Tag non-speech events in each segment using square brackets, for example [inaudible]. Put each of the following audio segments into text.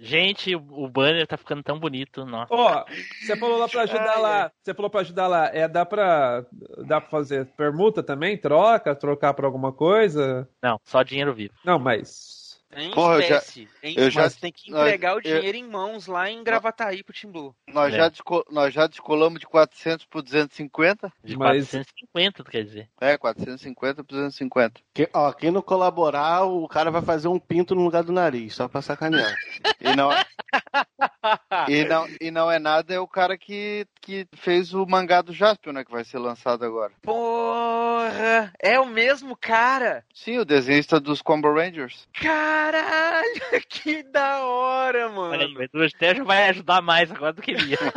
Gente, o banner tá ficando tão bonito, nossa. Ó, você falou lá pra ajudar Ai, lá. Você falou pra ajudar lá. É, dá pra. Dá pra fazer permuta também? Troca? Trocar por alguma coisa? Não, só dinheiro vivo. Não, mas. Em Porra, eu já- espécie. Em- eu já- mas tem que entregar o eu- dinheiro em mãos lá em Gravataí pro Team Blue. Nós, É. já desco- nós já descolamos de 400 por 250. De Mas- 450, tu quer dizer? É, 450 por 250. Que- ó, quem não colaborar, o cara vai fazer um pinto no lugar do nariz, só pra sacanear. E não, [laughs] [laughs] e não, e não é nada, é o cara que, que fez o mangá do Jaspion, né? Que vai ser lançado agora. Porra! É o mesmo cara! Sim, o desenhista dos Combo Rangers. Caralho! [laughs] Que da hora, mano! Olha aí, o Edu já vai ajudar mais agora do que ele ia. [laughs]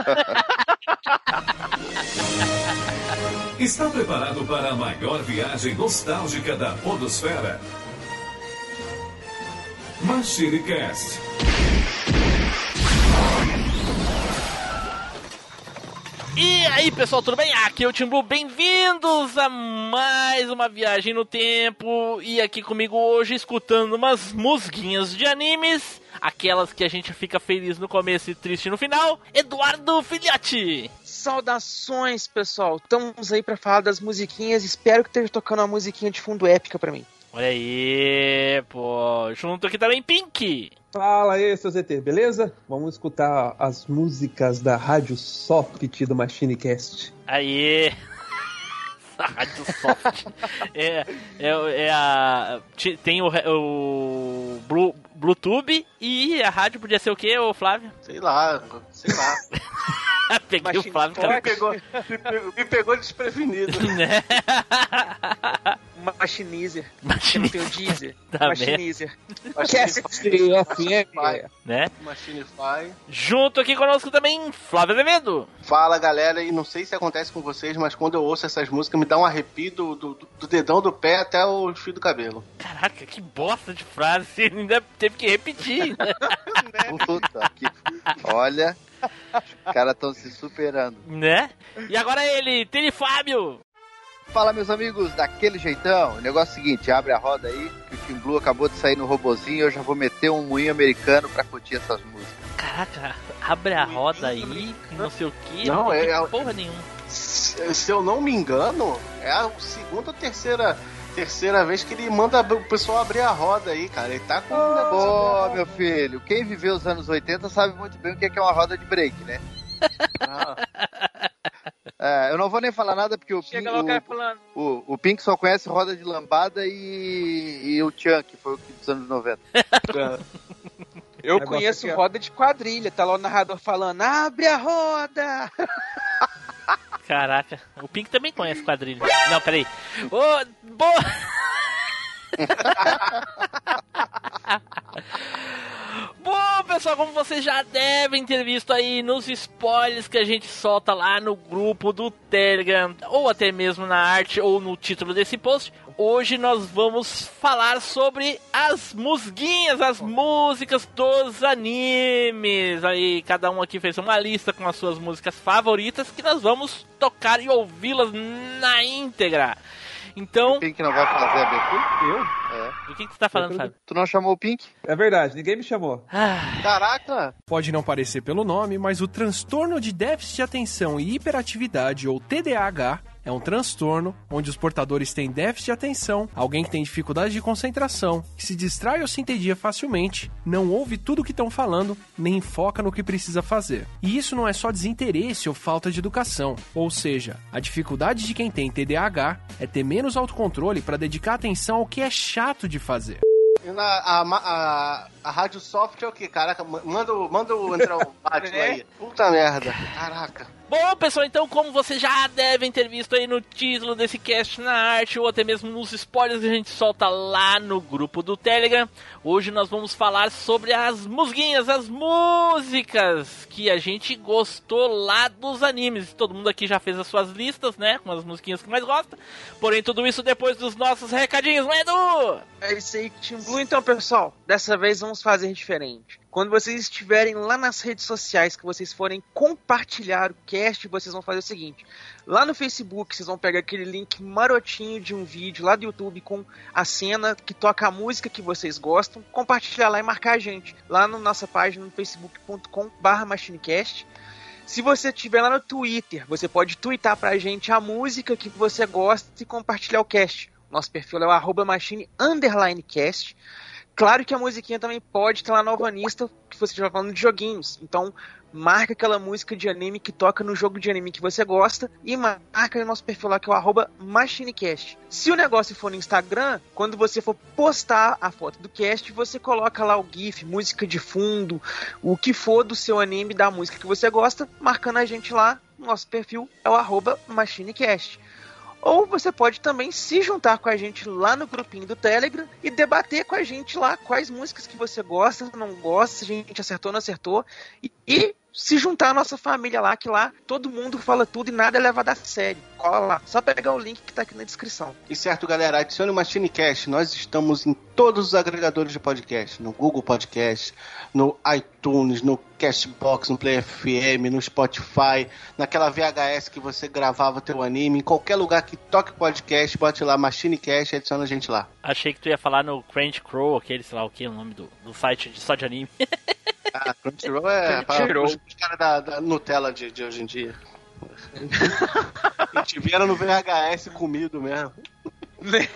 Está preparado para a maior viagem nostálgica da Podosfera? Machine Cast. E aí, pessoal, tudo bem? Aqui é o Tim Blue, bem-vindos a mais uma viagem no tempo. E aqui comigo hoje, escutando umas musguinhas de animes, aquelas que a gente fica feliz no começo e triste no final, Eduardo Filhote. Saudações, pessoal! Estamos aí pra falar das musiquinhas. Espero que esteja tocando uma musiquinha de fundo épica pra mim. Olha aí, pô, junto aqui também Pink. Fala aí, seu ZT, beleza? Vamos escutar as músicas da Rádio Soft do Machinecast. Aí. [laughs] Rádio Soft. é, é, é a. Tem o, o Blu, Bluetooth e a rádio podia ser o quê, ô Flávio? Sei lá, sei lá. [laughs] Peguei Machine o Flávio, Talk. cara. Me pegou, me pegou, me pegou desprevenido. [laughs] né? Machinizer. Eu Machine, não tenho Deezer. [laughs] Tá Machinizer. FM. né? Machinify. Junto aqui conosco também, Flávio Azevedo. Fala galera, e não sei se acontece com vocês, mas quando eu ouço essas músicas me dá um arrepio do, do, do dedão do pé até o fio do cabelo. Caraca, que bosta de frase. Ainda teve que repetir. [laughs] né? Puta que... Olha, os caras estão se superando. né? E agora ele, Tele Fábio. Fala, meus amigos, daquele jeitão. O negócio é o seguinte, abre a roda aí, que o Team Blue acabou de sair no robozinho, eu já vou meter um moinho americano pra curtir essas músicas. Caraca, abre a roda aí, e não sei o que. Não, é- é- porra nenhuma. Se, se eu não me engano, é a segunda ou terceira, terceira vez que ele manda o pessoal abrir a roda aí, cara. Ele tá com um negócio. Ô, meu filho, quem viveu os anos 80 sabe muito bem o que é que é uma roda de break, né? Ah, [laughs] É, eu não vou nem falar nada porque o, Pink, Chega lá o cara falando. o, o, Pink só conhece roda de lambada e, e o Chan, que foi o que dos anos 90. [laughs] Eu conheço aqui, roda de quadrilha. Tá lá o narrador falando: abre a roda! [laughs] Caraca, o Pink também conhece quadrilha. Não, peraí. Ô, boa! [laughs] Bom, pessoal, como vocês já devem ter visto aí nos spoilers que a gente solta lá no grupo do Telegram, ou até mesmo na arte ou no título desse post, hoje nós vamos falar sobre as musguinhas, as músicas dos animes. Aí cada um aqui fez uma lista com as suas músicas favoritas que nós vamos tocar e ouvi-las na íntegra. Então, O Pink não vai fazer a abertura? Eu? É. do que, que você tá falando, Fábio? Tu não chamou o Pink? É verdade, ninguém me chamou. Ah, caraca! Pode não parecer pelo nome, mas o transtorno de déficit de atenção e hiperatividade, ou TDAH, é um transtorno onde os portadores têm déficit de atenção, alguém que tem dificuldade de concentração, que se distrai ou se entedia facilmente, não ouve tudo o que estão falando, nem foca no que precisa fazer. E isso não é só desinteresse ou falta de educação, ou seja, a dificuldade de quem tem TDAH é ter menos autocontrole para dedicar atenção ao que é chato de fazer. E na, a, a, a Rádio Soft é o que? Caraca, ma- manda, o- manda o- entrar o [laughs] Batman É. aí. Puta merda. Caraca. Bom, pessoal, então, como vocês já devem ter visto aí no título desse cast na arte ou até mesmo nos spoilers que a gente solta lá no grupo do Telegram, hoje nós vamos falar sobre as musguinhas, as músicas que a gente gostou lá dos animes. Todo mundo aqui já fez as suas listas, né, com as musiquinhas que mais gosta. Porém, tudo isso depois dos nossos recadinhos, não é, Edu? É isso aí, Team Blue. Então, pessoal, dessa vez vamos fazer diferente? Quando vocês estiverem lá nas redes sociais, que vocês forem compartilhar o cast, vocês vão fazer o seguinte: lá no Facebook, vocês vão pegar aquele link marotinho de um vídeo lá do YouTube com a cena que toca a música que vocês gostam, compartilhar lá e marcar a gente lá na nossa página no facebook.com/machinecast. Se você estiver lá no Twitter, você pode twittar pra gente a música que você gosta e compartilhar o cast. Nosso perfil é o arroba machine underline cast. Claro que a musiquinha também pode estar lá no Alvanista, que você estiver falando de joguinhos. Então, marca aquela música de anime que toca no jogo de anime que você gosta e marca o nosso perfil lá que é o MachineCast. Se o negócio for no Instagram, quando você for postar a foto do cast, você coloca lá o GIF, música de fundo, o que for do seu anime, da música que você gosta, marcando a gente lá. Nosso perfil é o arroba MachineCast. Ou você pode também se juntar com a gente lá no grupinho do Telegram e debater com a gente lá quais músicas que você gosta, não gosta, se a gente acertou, não acertou. E, e se juntar à nossa família lá, que lá todo mundo fala tudo e nada é levado a sério. Cola lá. Só pegar o link que tá aqui na descrição. E certo, galera, adicione o MachineCast. Nós estamos em todos os agregadores de podcast. No Google Podcast, no iTunes, no Castbox, no Play FM, no Spotify, naquela VHS que você gravava teu anime. Em qualquer lugar que toque podcast, bote lá MachineCast e adiciona a gente lá. Achei que tu ia falar no Crunchyroll, aquele, sei lá o que, o nome do, do site de, só de anime. [laughs] Ah, Crunchyroll é [laughs] para Crunchyroll. os caras da, da Nutella de, de hoje em dia. [laughs] e tiveram no VHS comido mesmo. Né?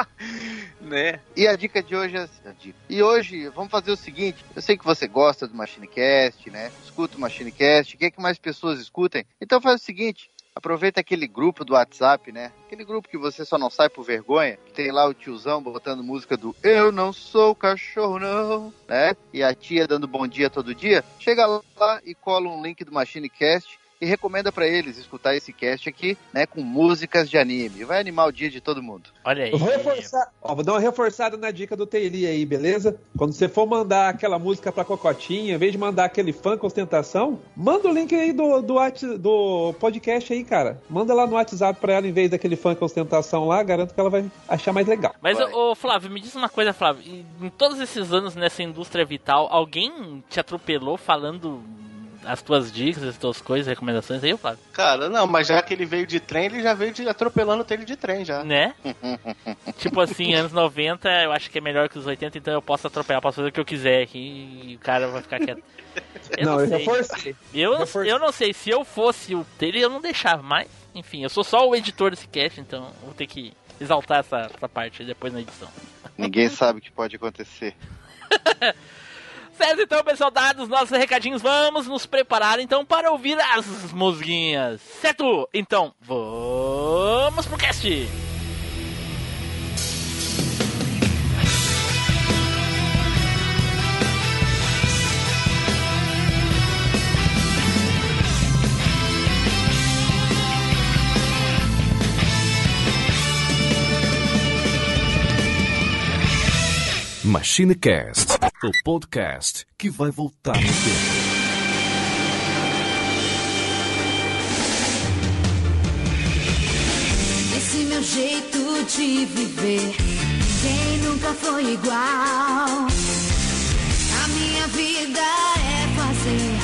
[laughs] né? E a dica de hoje é a dica. E hoje, vamos fazer o seguinte: eu sei que você gosta do MachineCast, né? Escuta o MachineCast, quer que mais pessoas escutem? Então faz o seguinte. Aproveita aquele grupo do WhatsApp, né? Aquele grupo que você só não sai por vergonha. Tem lá o tiozão botando música do Eu não sou cachorro, não, né? E a tia dando bom dia todo dia. Chega lá e cola um link do MachineCast e recomenda pra eles escutar esse cast aqui, né? Com músicas de anime. Vai animar o dia de todo mundo. Olha aí. Vou reforçar. Ó, vou dar uma reforçada na dica do Teili aí, beleza? Quando você for mandar aquela música pra Cocotinha, em vez de mandar aquele fã com ostentação, manda o link aí do, do, do podcast aí, cara. Manda lá no WhatsApp pra ela em vez daquele fã com ostentação lá, garanto que ela vai achar mais legal. Mas, ô, ô, Flávio, me diz uma coisa, Flávio. Em todos esses anos nessa indústria vital, alguém te atropelou falando as tuas dicas, as tuas coisas, recomendações aí, Flávio? Cara, não, mas já que ele veio de trem, ele já veio de atropelando o trilho de trem já. Né? [laughs] tipo assim, anos 90, eu acho que é melhor que os 80, então eu posso atropelar, posso fazer o que eu quiser aqui e o cara vai ficar quieto. Eu não, não, eu sei. reforcei. Eu, reforcei. eu não sei, se eu fosse o dele, eu não deixava, mas, enfim, eu sou só o editor desse cast, então vou ter que exaltar essa, essa parte depois na edição. Ninguém sabe o que pode acontecer. [laughs] Certo, então, pessoal, dados os nossos recadinhos, vamos nos preparar então para ouvir as musguinhas. Certo? Então, vamos pro cast! MachineCast, o podcast que vai voltar no tempo. Esse meu jeito de viver, quem nunca foi igual? A minha vida é fazer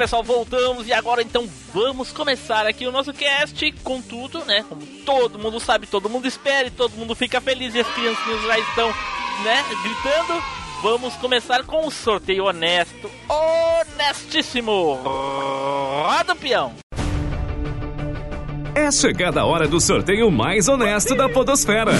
pessoal, voltamos e agora então vamos começar aqui o nosso cast com tudo, né? Como todo mundo sabe, todo mundo espera e todo mundo fica feliz e as criancinhas já estão, né, gritando. vamos começar com um sorteio honesto, honestíssimo. Roda o peão. É chegada a hora do sorteio mais honesto da Podosfera.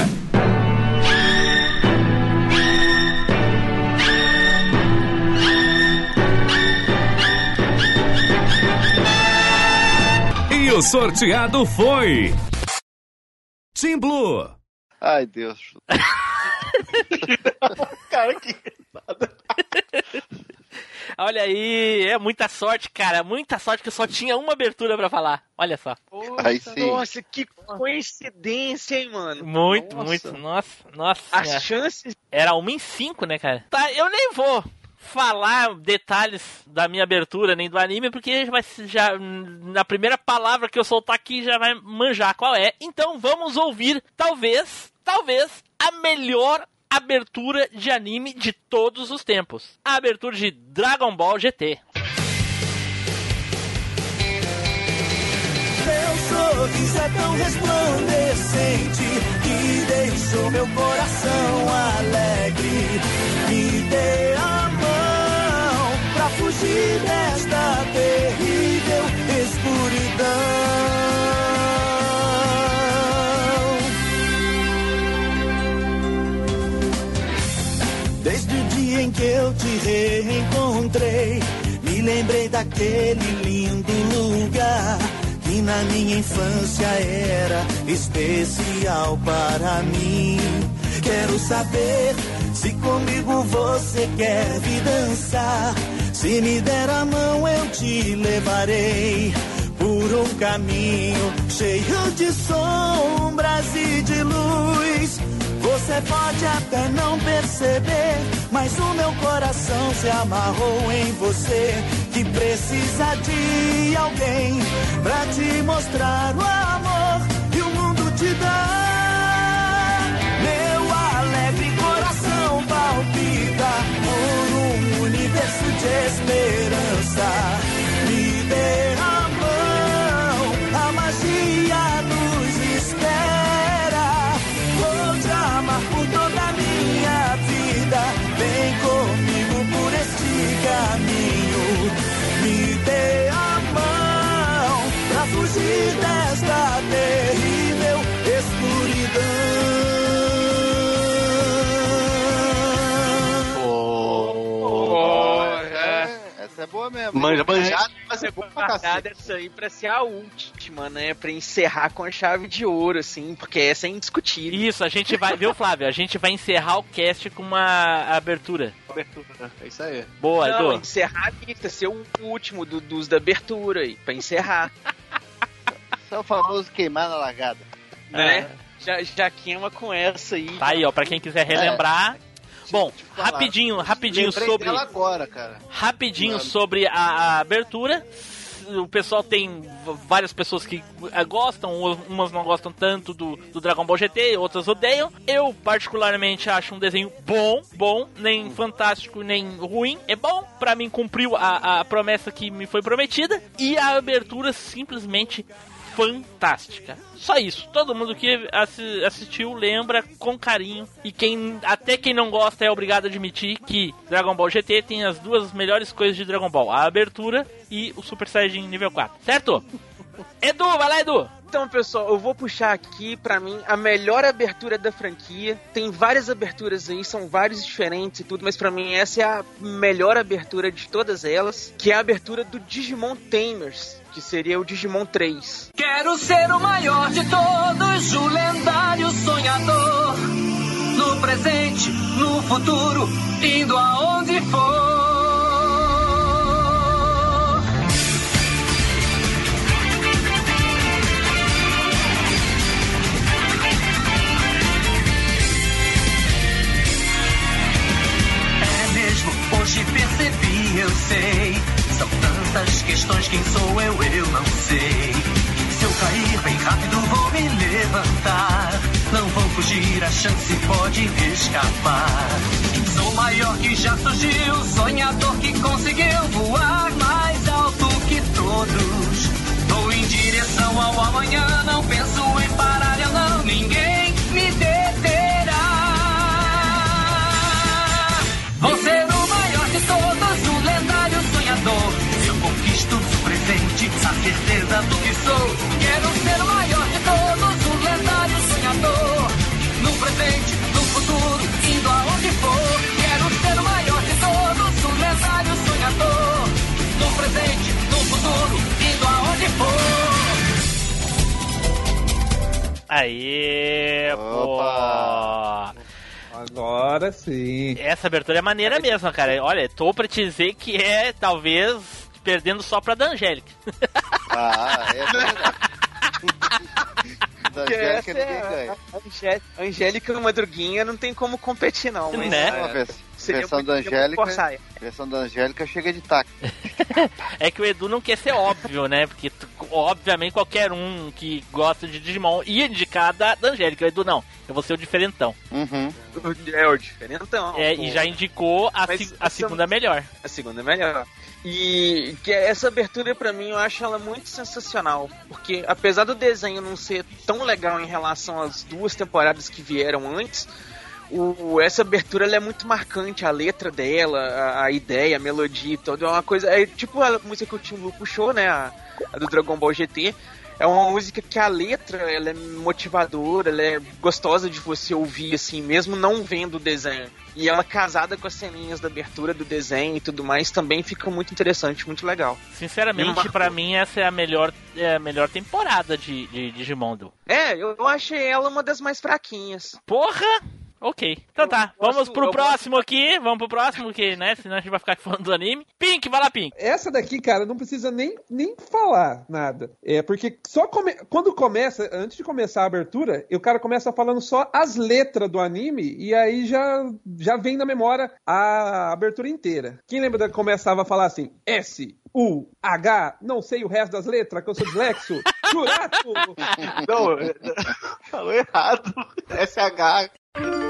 O sorteado foi. Team Blue. Ai, Deus. [laughs] Cara, que. Olha aí, é muita sorte, cara. Muita sorte que eu só tinha uma abertura pra falar. Olha só. Sim. Nossa, que coincidência, hein, mano? Muito, Nossa. muito. Nossa, nossa. As senhora. chances. Era uma em cinco, né, cara? Tá, eu nem vou falar detalhes da minha abertura nem do anime, porque vai já na primeira palavra que eu soltar aqui já vai manjar qual é. Então vamos ouvir, talvez, talvez, a melhor abertura de anime de todos os tempos. A abertura de Dragon Ball GT. Seu é tão resplandecente que deixou meu coração alegre. Me mão fugir desta terrível escuridão. Desde o dia em que eu te reencontrei, me lembrei daquele lindo lugar que na minha infância era especial para mim. Quero saber se comigo você quer vir dançar. Se me der a mão, eu te levarei por um caminho cheio de sombras e de luz. Você pode até não perceber, mas o meu coração se amarrou em você. Que precisa de alguém pra te mostrar o amor que o mundo te dá. Esperança. Me dê a mão, a magia nos espera. Vou te amar por toda a minha vida. Vem comigo por este caminho. Me dê a mão pra fugir desta terrível boa mesmo. Manja, manjado, mas é bom pra cacete. essa aí pra ser a última, né? Pra encerrar com a chave de ouro, assim, porque essa é indiscutível. Isso, a gente vai, viu, Flávio? A gente vai encerrar o cast com uma abertura. Abertura. É isso aí. Boa, Não, Edu. encerrar a lista, ser o último do- dos da abertura aí, pra encerrar, [laughs] Isso é o famoso queimar na largada. né? Já, já queima com essa aí. Tá aí, ó, pra quem quiser relembrar. Bom, rapidinho, rapidinho Lembrei sobre. agora, cara. Rapidinho Mano. sobre a, a abertura. O pessoal tem várias pessoas que eh, gostam, umas não gostam tanto do, do Dragon Ball GT, outras odeiam. Eu, particularmente, acho um desenho bom, bom, nem fantástico, nem ruim. É bom, pra mim cumpriu a, a promessa que me foi prometida. E a abertura simplesmente fantástica. Só isso. Todo mundo que assi- assistiu lembra com carinho. E quem até quem não gosta é obrigado a admitir que Dragon Ball GT tem as duas melhores coisas de Dragon Ball: a abertura e o Super Saiyajin nível 4. Certo? [laughs] Edu, vai lá, Edu. Então, pessoal, eu vou puxar aqui, pra mim, a melhor abertura da franquia. Tem várias aberturas aí, são vários diferentes e tudo, mas pra mim essa é a melhor abertura de todas elas, que é a abertura do Digimon Tamers, que seria o Digimon 3. Quero ser o maior de todos, o lendário sonhador. No presente, no futuro, indo aonde for. Hoje percebi, eu sei. São tantas questões, quem sou eu, eu não sei. Se eu cair bem rápido, vou me levantar. Não vou fugir, a chance pode escapar. Sou maior que já surgiu, sonhador que conseguiu voar mais alto que todos. Vou em direção ao amanhã, não penso em parar, Aí, Opa. pô. Agora sim. Essa abertura é maneira mesmo, cara. Olha, tô pra te dizer que é, talvez, perdendo só pra da Angélica. Ah, é verdade. [laughs] da Que Angélica essa ninguém é ganha. Angélica Madruguinha não tem como competir, não. Mas, Né? É é, seria versão muito- da Angélica. versão da Angélica chega de taco. [laughs] É que o Edu não quer ser óbvio, né? Porque, obviamente, qualquer um que gosta de Digimon ia indicar da, da Angélica. O Edu, não. Eu vou ser o diferentão. Uhum. [laughs] É o diferentão. É, pô. e já indicou a, Mas se- a essa- segunda melhor. A segunda é melhor. E que essa abertura pra mim eu acho ela muito sensacional, porque apesar do desenho não ser tão legal em relação às duas temporadas que vieram antes, o, essa abertura é muito marcante, a letra dela, a, a ideia, a melodia e tudo, é uma coisa, é tipo a música que o Tim Lu puxou, né, a, a do Dragon Ball GT. É uma música que a letra ela é motivadora, ela é gostosa de você ouvir, assim, mesmo não vendo o desenho. E ela casada com as ceninhas da abertura do desenho e tudo mais, também fica muito interessante, muito legal. Me Sinceramente, pra mim, essa é a melhor, é a melhor temporada de, de Digimon. Du. É, eu, eu achei ela uma das mais fraquinhas. Porra! Ok. Então tá, Eu vamos gosto- pro próximo aqui. Vamos pro próximo, que, né? Senão a gente vai ficar falando do anime. Pink, vai lá, Pink. Essa daqui, cara, não precisa nem, nem falar nada. É, porque só come- quando começa, antes de começar a abertura, o cara começa falando só as letras do anime e aí já, já vem na memória a abertura inteira. Quem lembra da que começava a falar assim? S, U, H, não sei o resto das letras, que eu sou dislexo. [laughs] Churato! Não, falou errado. [laughs] SH.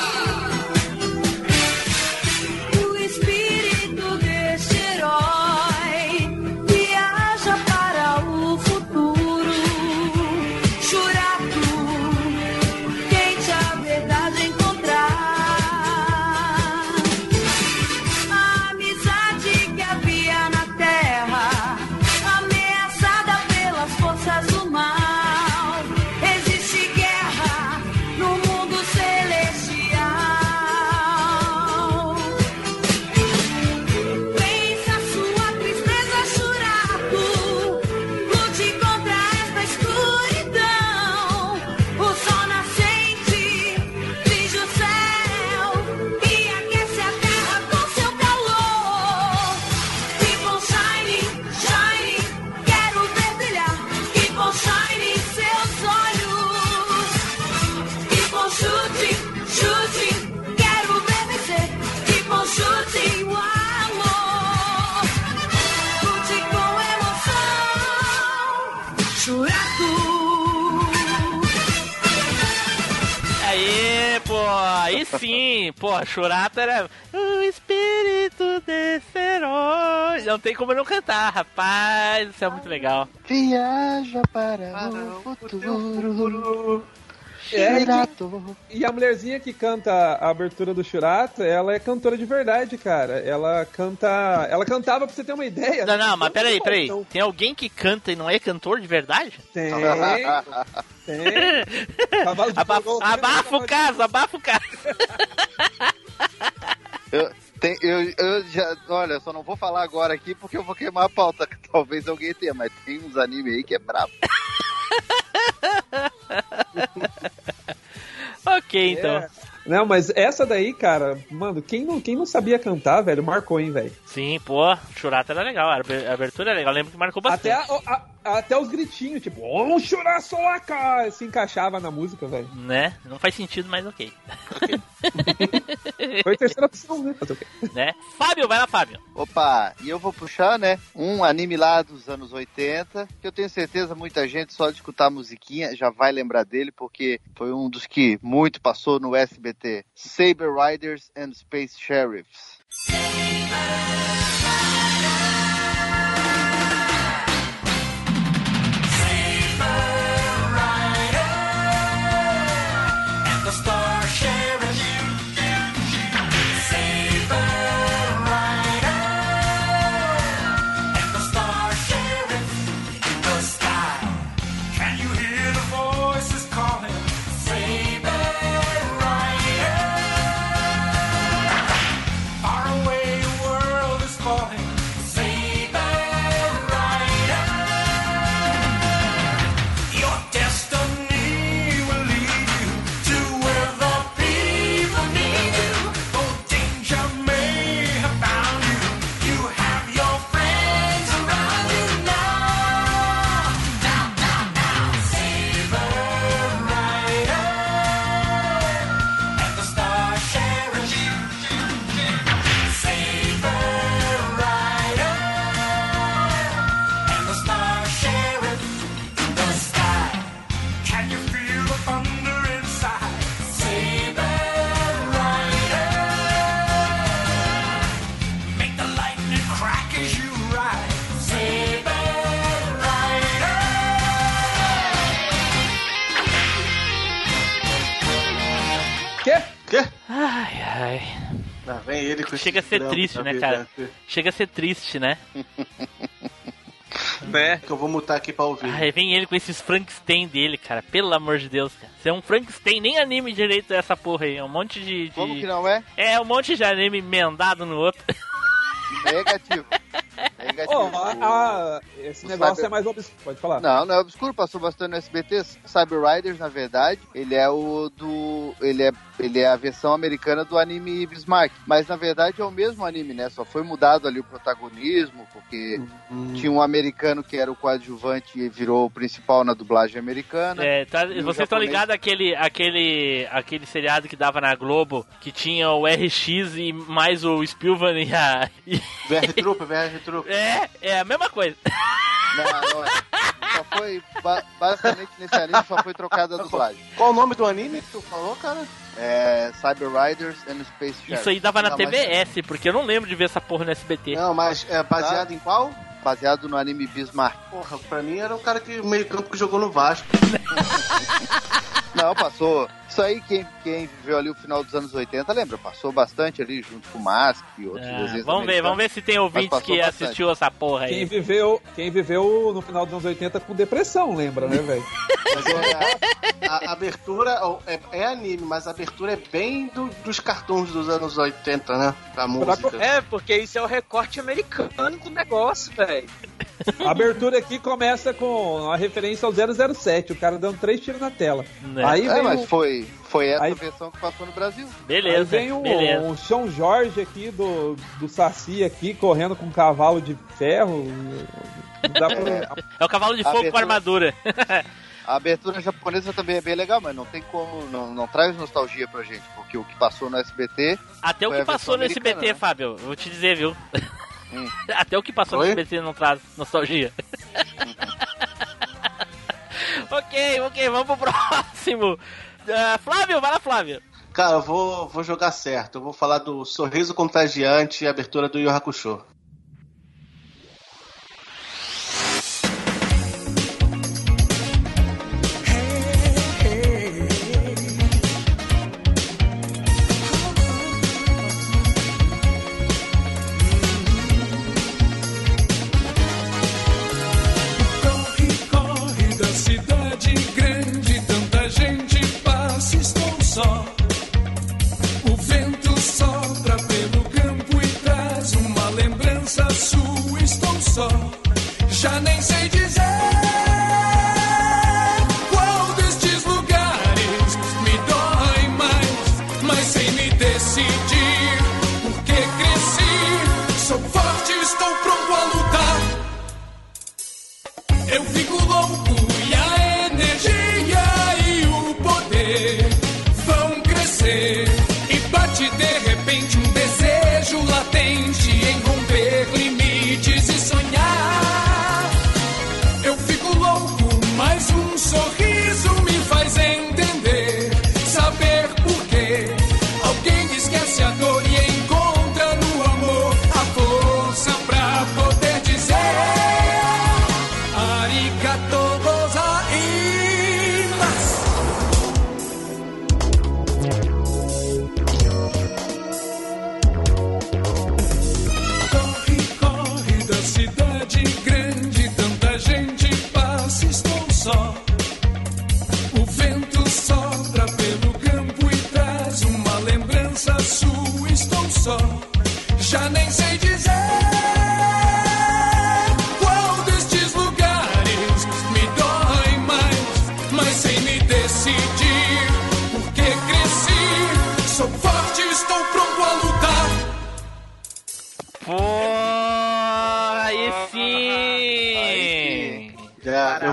sim, pô, Churato era o espírito desse herói. Não tem como não cantar, rapaz, isso é muito legal. Viaja para o futuro. É, Churato. E a mulherzinha que canta a abertura do Churato, ela é cantora de verdade, cara. Ela canta. Ela cantava, pra você ter uma ideia. Não, não, mas peraí, peraí. Então, Tem alguém que canta e não é cantor de verdade? Tem. Tem. Cavalo de Aba fogo, abafa o caso, abafa o caso. [laughs] Eu, tem, eu, eu já, olha, só não vou falar agora aqui porque eu vou queimar a pauta. que [laughs] Talvez alguém tenha, mas tem uns animes aí que é brabo. [laughs] [laughs] ok, então. É. Não, mas essa daí, cara, mano, quem não, quem não sabia cantar, velho, marcou, hein, velho. Sim, pô, Churato era legal, a abe- a abertura era legal, lembro que marcou bastante. Até, a- a- até os gritinhos, tipo, ô, churaço lá, se encaixava na música, velho. Né? Não faz sentido, mas ok. [laughs] Foi a terceira opção, né? Fazer o quê? né? Fábio, vai lá, Fábio. Opa, e eu vou puxar, né, um anime lá dos anos 80, que eu tenho certeza muita gente só de escutar a musiquinha já vai lembrar dele, porque foi um dos que muito passou no SBT. Saber Riders and Space Sheriffs. The Chega a ser triste, né, cara? Chega a ser triste, né? Né? Que eu vou mutar aqui pra ouvir. Ai, vem ele com esses Frankenstein dele, cara. Pelo amor de Deus, cara. Você é um Frankenstein, nem anime direito essa porra aí. É um monte de. de- Como que não é? É, um monte de anime emendado no outro. Negativo. [laughs] Negativo. Ó, a- a- esse O negócio Cyber- é mais obscuro. Pode falar. Não, não é obscuro, passou bastante no SBT. Cyber Riders, na verdade, ele é o do. Ele é, ele é a versão americana do anime Bismarck. Mas na verdade é o mesmo anime, né? Só foi mudado ali o protagonismo, porque Hum. tinha um americano que era o coadjuvante e virou o principal na dublagem americana. É, tá- vocês estão ligados àquele, àquele, àquele seriado que dava na Globo, que tinha o RX e mais o Spielman e a. VR Trupa, VR Trupa. É, é a mesma coisa. Não, não é. Só foi. ba- basicamente nesse anime só foi trocada a dublagem. Qual o nome do anime que tu falou, cara? É. Cyber Riders and Space Sheriff. Isso aí dava na Não, mas- TBS, porque eu não lembro de ver essa porra no SBT. Não, mas é baseado em qual? Baseado no anime Bismarck. Porra, pra mim era o cara que meio campo que jogou no Vasco. [laughs] Não, passou. Isso aí, quem, quem viveu ali o final dos anos 80, lembra? Passou bastante ali junto com o Mask e outros desenhos. vamos ver, vamos ver se tem ouvintes que bastante. assistiu essa porra Quem aí. viveu, quem viveu no final dos anos 80 com depressão, lembra, né, velho? [laughs] Mas é, a, a abertura é, é anime, mas a abertura é bem do- dos cartoons dos anos 80, né? Da música. É, porque isso é o recorte americano do negócio, velho. A abertura aqui começa com a referência ao 007, o cara dando três tiros na tela. Né? Aí É, vem mas o, foi, foi essa Aí- versão que passou no Brasil. aí Beleza, vem o, beleza. o São Jorge aqui do, do Saci aqui, correndo com um cavalo de ferro. Pra- É o cavalo de A fogo com abertura- armadura. [laughs] A abertura japonesa também é bem legal, mas não tem como, não, não traz nostalgia pra gente, porque o que passou no SBT Até o que a passou no SBT, né? Fábio, vou te dizer, viu? Hum. [laughs] Até o que passou Oi? no SBT não traz nostalgia. [laughs] ok, ok, vamos pro próximo. Ah, Flávio, vai lá, Flávio. Cara, eu vou, vou jogar certo. Eu vou falar do Sorriso Contagiante e abertura do Yu Hakusho. Já nem sei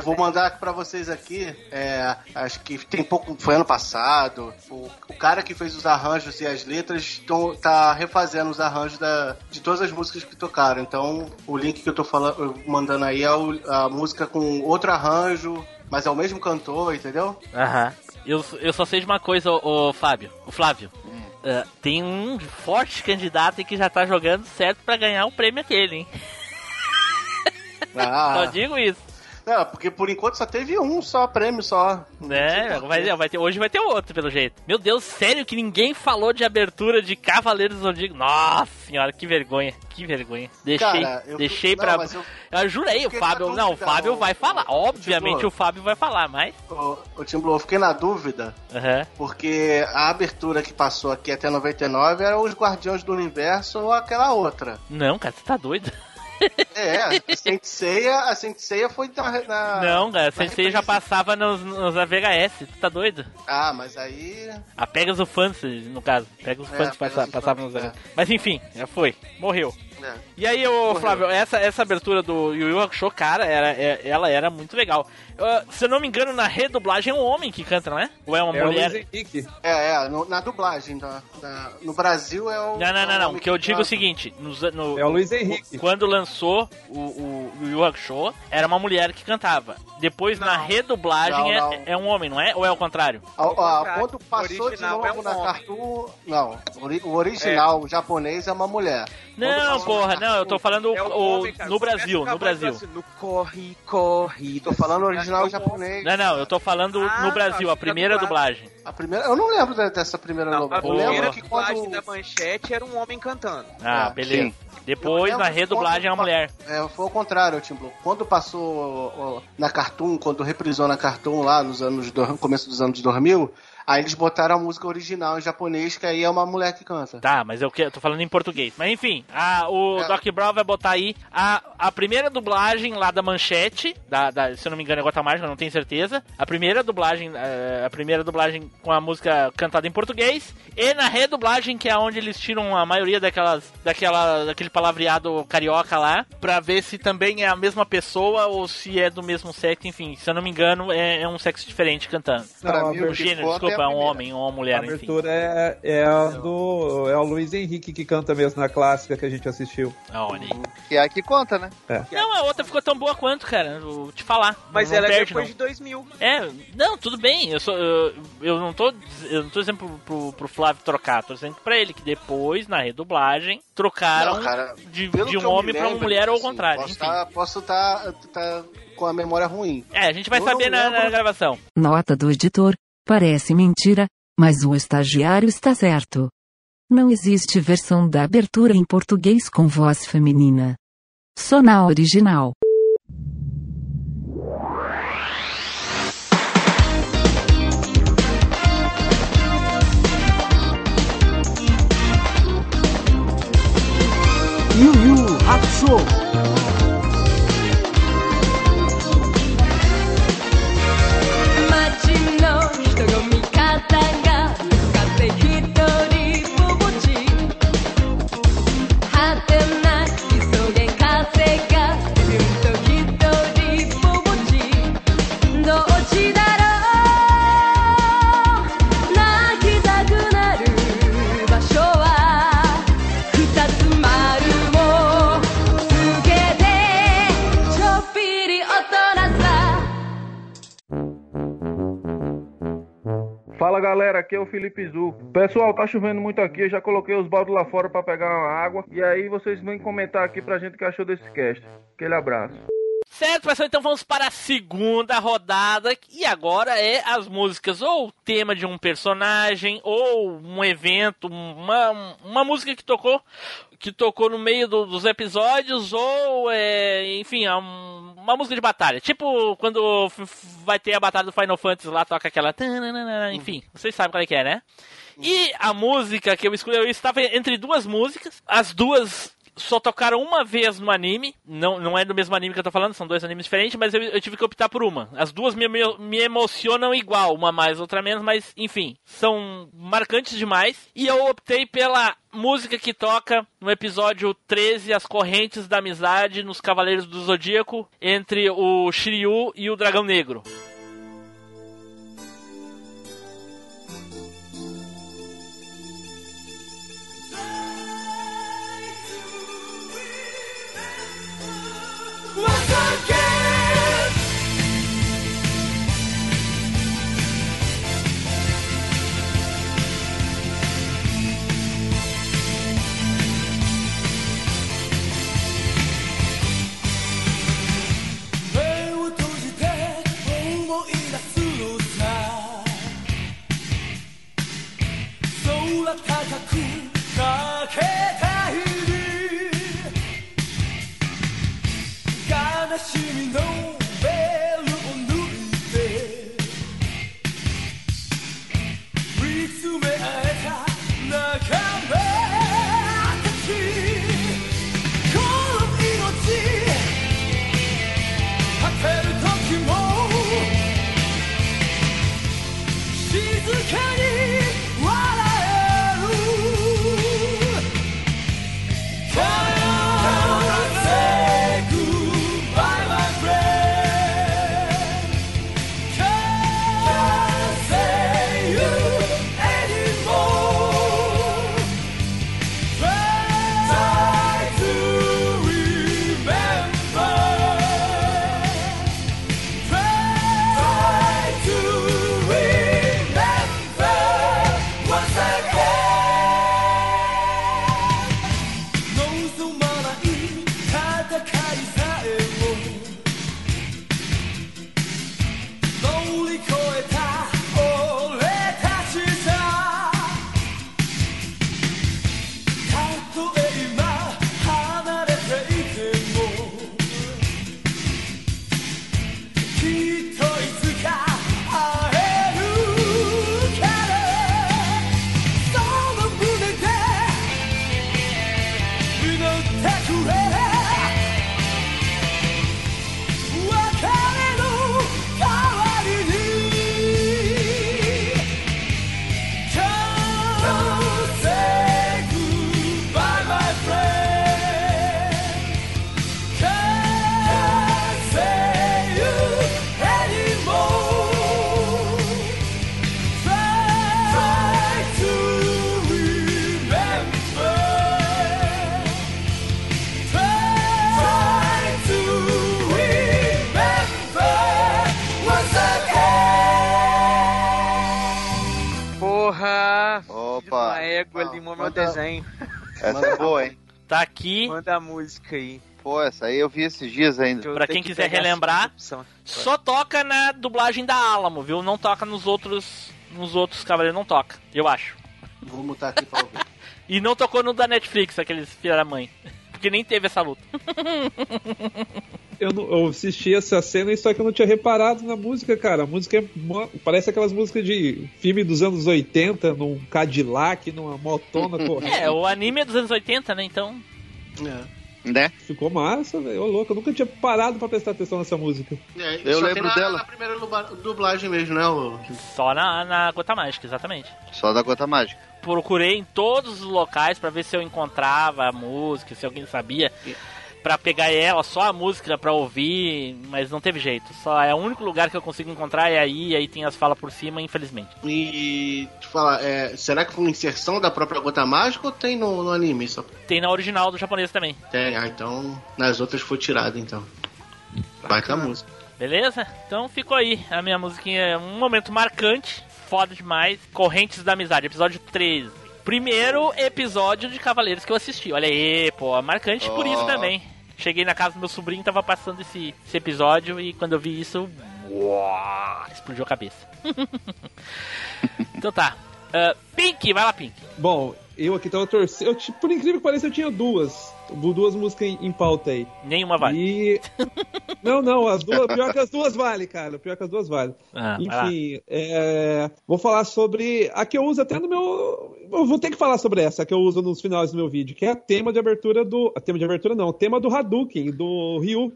vou mandar pra vocês aqui, é, acho que tem pouco, foi ano passado, o, o cara que fez os arranjos e as letras tão, tá refazendo os arranjos da, de todas as músicas que tocaram. Então, o link que eu tô falando, mandando aí é o- a música com outro arranjo, mas é o mesmo cantor, entendeu? Aham. Eu, eu só sei de uma coisa, o, Fábio. O Flávio. Ah, tem um forte candidato aí que já tá jogando certo pra ganhar o prêmio aquele, hein? Ah, [laughs] Só digo isso. Não, porque por enquanto só teve um só prêmio só. Né? Vai, vai ter, hoje vai ter outro, pelo jeito. Meu Deus, sério que ninguém falou de abertura de Cavaleiros do Zodíaco? Nossa senhora, que vergonha, que vergonha. Deixei, Cara, eu- deixei não, pra... mas eu- Eu jurei, o fiquei na Fábio... Não, o dúvida, Fábio o- vai falar. o- Obviamente tipo- o Fábio vai falar, mas... O, o Tim Blue, eu fiquei na dúvida, Aham. porque a abertura que passou aqui até 99 era os Guardiões do Universo ou aquela outra. Não, cara, você tá doido? [laughs] É, a Saint Seiya, a foi na... na Não, cara, na Sensei já passava nos, nos VHS, tu tá doido? Ah, mas aí... A Pegasus Fantasy, no caso. Pegasus É, Fantasy passa, passava nos Fantasy, VHS. Mas enfim, já foi. Morreu. É. E aí, ô Flávio, essa, essa abertura do Yu Yu Hakusho, cara, era, é- ela era muito legal. Ah, se eu não me engano, na redublagem é um homem que canta, não é? Ou é uma É o mulher? Luiz Henrique. É, é, no- na dublagem, da, da- no Brasil é o... Não, não, é não, não. homem O que eu digo é o seguinte: an- no, É o Luiz Henrique. quando lançou o, o Yu Yu Hakusho, era uma mulher que cantava. Depois, na Não. redublagem, Não, é- não. É, um homem, não é? Ou é o contrário? Ah, ah, contrário. quando passou de novo é um na homem. Cartoon... Não, o original japonês é uma mulher. Não, porra, na não, eu tô falando É o, homem, no Brasil, a no Brasil. assim, no corre, corre. Tô falando original É japonês. Não, não, eu tô falando Ah, no Brasil, tá, a primeira fica dublado. dublagem. A primeira, eu não lembro de- dessa primeira Não, novela. a Eu lembro primeira que dublagem quando da manchete era um homem cantando. Ah, Ah, beleza. sim. Depois, Eu na redublagem, é uma quando- mulher. É, foi o contrário, Tim Blue. Quando passou ó, na Cartoon, quando reprisou na Cartoon lá nos anos do, no começo dos anos 2000, aí eles botaram a música original em japonês, que aí é uma mulher que canta. Tá, mas eu, que- eu tô falando em português. Mas enfim, a- o É. Doc Brown vai botar aí a, a primeira dublagem lá da manchete, da, da- se eu não me engano é Gota Mágica, não tenho certeza. A primeira dublagem, eh, a primeira dublagem com a música cantada em português. E na redublagem, que é onde eles tiram a maioria daquelas, daquela, daquele palavreado carioca lá, pra ver se também é a mesma pessoa ou se é do mesmo sexo. Enfim, se eu não me engano, é, é um sexo diferente cantando. Pra Não, mim, o gênero, desculpa, é é a um homem ou uma A mulher, enfim. abertura é, é a do. É o Luiz Henrique que canta mesmo na clássica que a gente assistiu. Ah, olha aí. Que é a que conta, né? Não, a outra ficou tão boa quanto, cara. Vou te falar. Mas não ela é perde, depois não. de 2000. É, não, tudo bem. Eu, sou, eu, eu não tô. Eu não tô dizendo pro, pro, pro Flávio trocar, tô dizendo pra ele que depois, na redublagem, trocaram Não, cara, de, de um homem pra uma lembro, mulher ou ao assim, contrário. Posso Enfim. estar posso tá, tá com a memória ruim. É, a gente vai eu saber na, na lembro. gravação. Nota do editor: parece mentira, mas o estagiário está certo. Não existe versão da abertura em português com voz feminina. Só na original. Yu Yu Hakusho. Fala galera, aqui é o Felipe Zu. Pessoal, tá chovendo muito aqui, eu já coloquei os baldes lá fora pra pegar uma água. E aí vocês vêm comentar aqui pra gente o que achou desse cast. Aquele abraço. Certo, pessoal, então vamos para a segunda rodada. E agora é as músicas, ou o tema de um personagem, ou um evento, uma, uma música que tocou. Que tocou no meio do- dos episódios, ou é, enfim, é um- uma música de batalha. Tipo quando vai ter a batalha do Final Fantasy lá, toca aquela. tananana, Enfim, vocês sabem qual é que é, né? E a música que eu escolhi, eu estava entre duas músicas, as duas só tocaram uma vez no anime. Não, não é do mesmo anime que eu tô falando, são dois animes diferentes, mas eu, eu tive que optar por uma. As duas me, me, me emocionam igual, uma mais, outra menos, mas enfim, são marcantes demais. E eu optei pela música que toca no episódio 13, As Correntes da Amizade nos Cavaleiros do Zodíaco, entre o Shiryu e o Dragão Negro. Porra! Opa. Uma égua limou meu Manda- desenho. Essa é boa, hein? Tá aqui. Manda a música aí. Pô, essa aí eu vi esses dias ainda. Pra quem quiser relembrar, só toca na dublagem da Alamo, viu? Não toca nos outros. Nos outros Cavaleiros não toca, eu acho. Vou mutar aqui pra ouvir. [laughs] E não tocou no da Netflix, aqueles filha da mãe. Porque nem teve essa luta. [laughs] Eu, não- eu assisti essa cena e só que eu não tinha reparado na música, cara. A música é parece aquelas músicas de filme dos anos 80, num Cadillac, numa motona [laughs] correndo. É, o anime é dos anos 80, né? Então. Né? Ficou massa, velho. Ô, louco, eu nunca tinha parado pra prestar atenção nessa música. É, Eu só lembro na, dela. Na primeira dubla- dublagem mesmo, né? O... Só na, na Gota Mágica, exatamente. Só da gota mágica. Procurei em todos os locais pra ver se eu encontrava a música, se alguém sabia. Pra pegar ela, só a música pra ouvir, mas não teve jeito. Só é o único lugar que eu consigo encontrar é aí, e aí tem as falas por cima, infelizmente. E te falar, é, será que foi uma inserção da própria Gota Mágica ou tem no, no anime? Só Tem na original do japonês também. tem, ah, então nas outras foi tirado então. Baita música. Beleza? Então ficou aí a minha musiquinha, um momento marcante, foda demais. Correntes da Amizade, episódio 13. Primeiro episódio de Cavaleiros que eu assisti. Olha aí, pô, marcante por isso também. Cheguei na casa do meu sobrinho, tava passando esse, esse episódio e quando eu vi isso, uau, explodiu a cabeça. [laughs] então tá. Ah, Pink, vai lá, Pink. Bom, eu aqui tava torcendo. Por incrível que pareça, eu tinha duas. Duas músicas em, em pauta aí. Nenhuma vale. E. [laughs] Não, não, as duas, pior que as duas vale, cara. Pior que as duas vale. Ah. Enfim, é, vou falar sobre a que eu uso até no meu. Eu vou ter que falar sobre essa que eu uso nos finais do meu vídeo, que é a tema de abertura do. A tema de abertura não, o tema do Hadouken, do Ryu.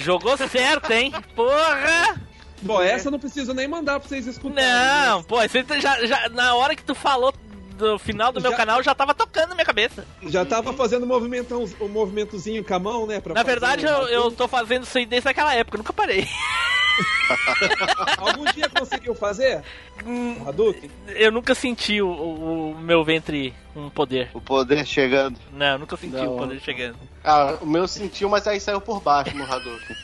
Jogou certo, hein? Porra! Bom, essa eu não preciso nem mandar pra vocês escutarem. Não, pô, você já, já, na hora que tu falou do final do meu Já- canal, já tava tocando na minha cabeça. Já tava fazendo movimentão, um movimentozinho com a mão, né? pra Na verdade, o eu, eu tô fazendo isso aí desde aquela época, nunca parei. [laughs] [laughs] Algum dia conseguiu fazer? O Hadouken? Eu nunca senti o, o- meu ventre com poder. O poder chegando. Não, eu nunca senti Não. o poder chegando. Ah, o meu sentiu, mas aí saiu por baixo no Hadouken.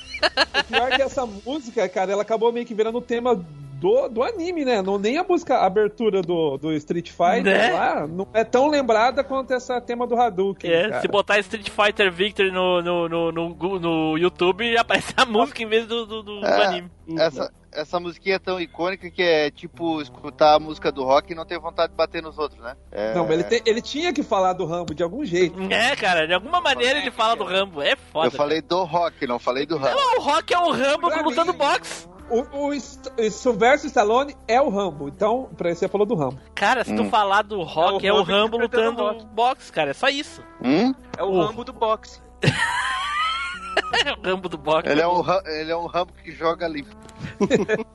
O pior é que essa música, cara, ela acabou meio que virando o tema do, do anime, né? Não, nem a música a abertura do, do Street Fighter Né? lá não é tão lembrada quanto essa tema do Hadouken. É, cara. se botar Street Fighter Victory no, no, no, no, no YouTube, [laughs] aparece a música em vez do, do, do- É, anime. Essa, essa musiquinha é tão icônica que é tipo escutar a música do rock e não ter vontade de bater nos outros, né? É, Não, mas ele, te- ele tinha que falar do Rambo de algum jeito. É, cara, de alguma maneira ele fala do Rambo. É foda. Eu falei do rock, não falei do rap. Não, o Rock é o Rambo Pra lutando mim- boxe. O, o, o Sylvester Stallone é o Rambo. Então, pra você falou do Rambo. Cara, se tu Hum. falar do Rock, é É o o Rambo lutando o boxe, cara. É só isso. Hum? É o Oh. Rambo do boxe. [laughs] É [laughs] o Rambo do boxe. Ele é um ele é um rambo que joga limpo. [laughs]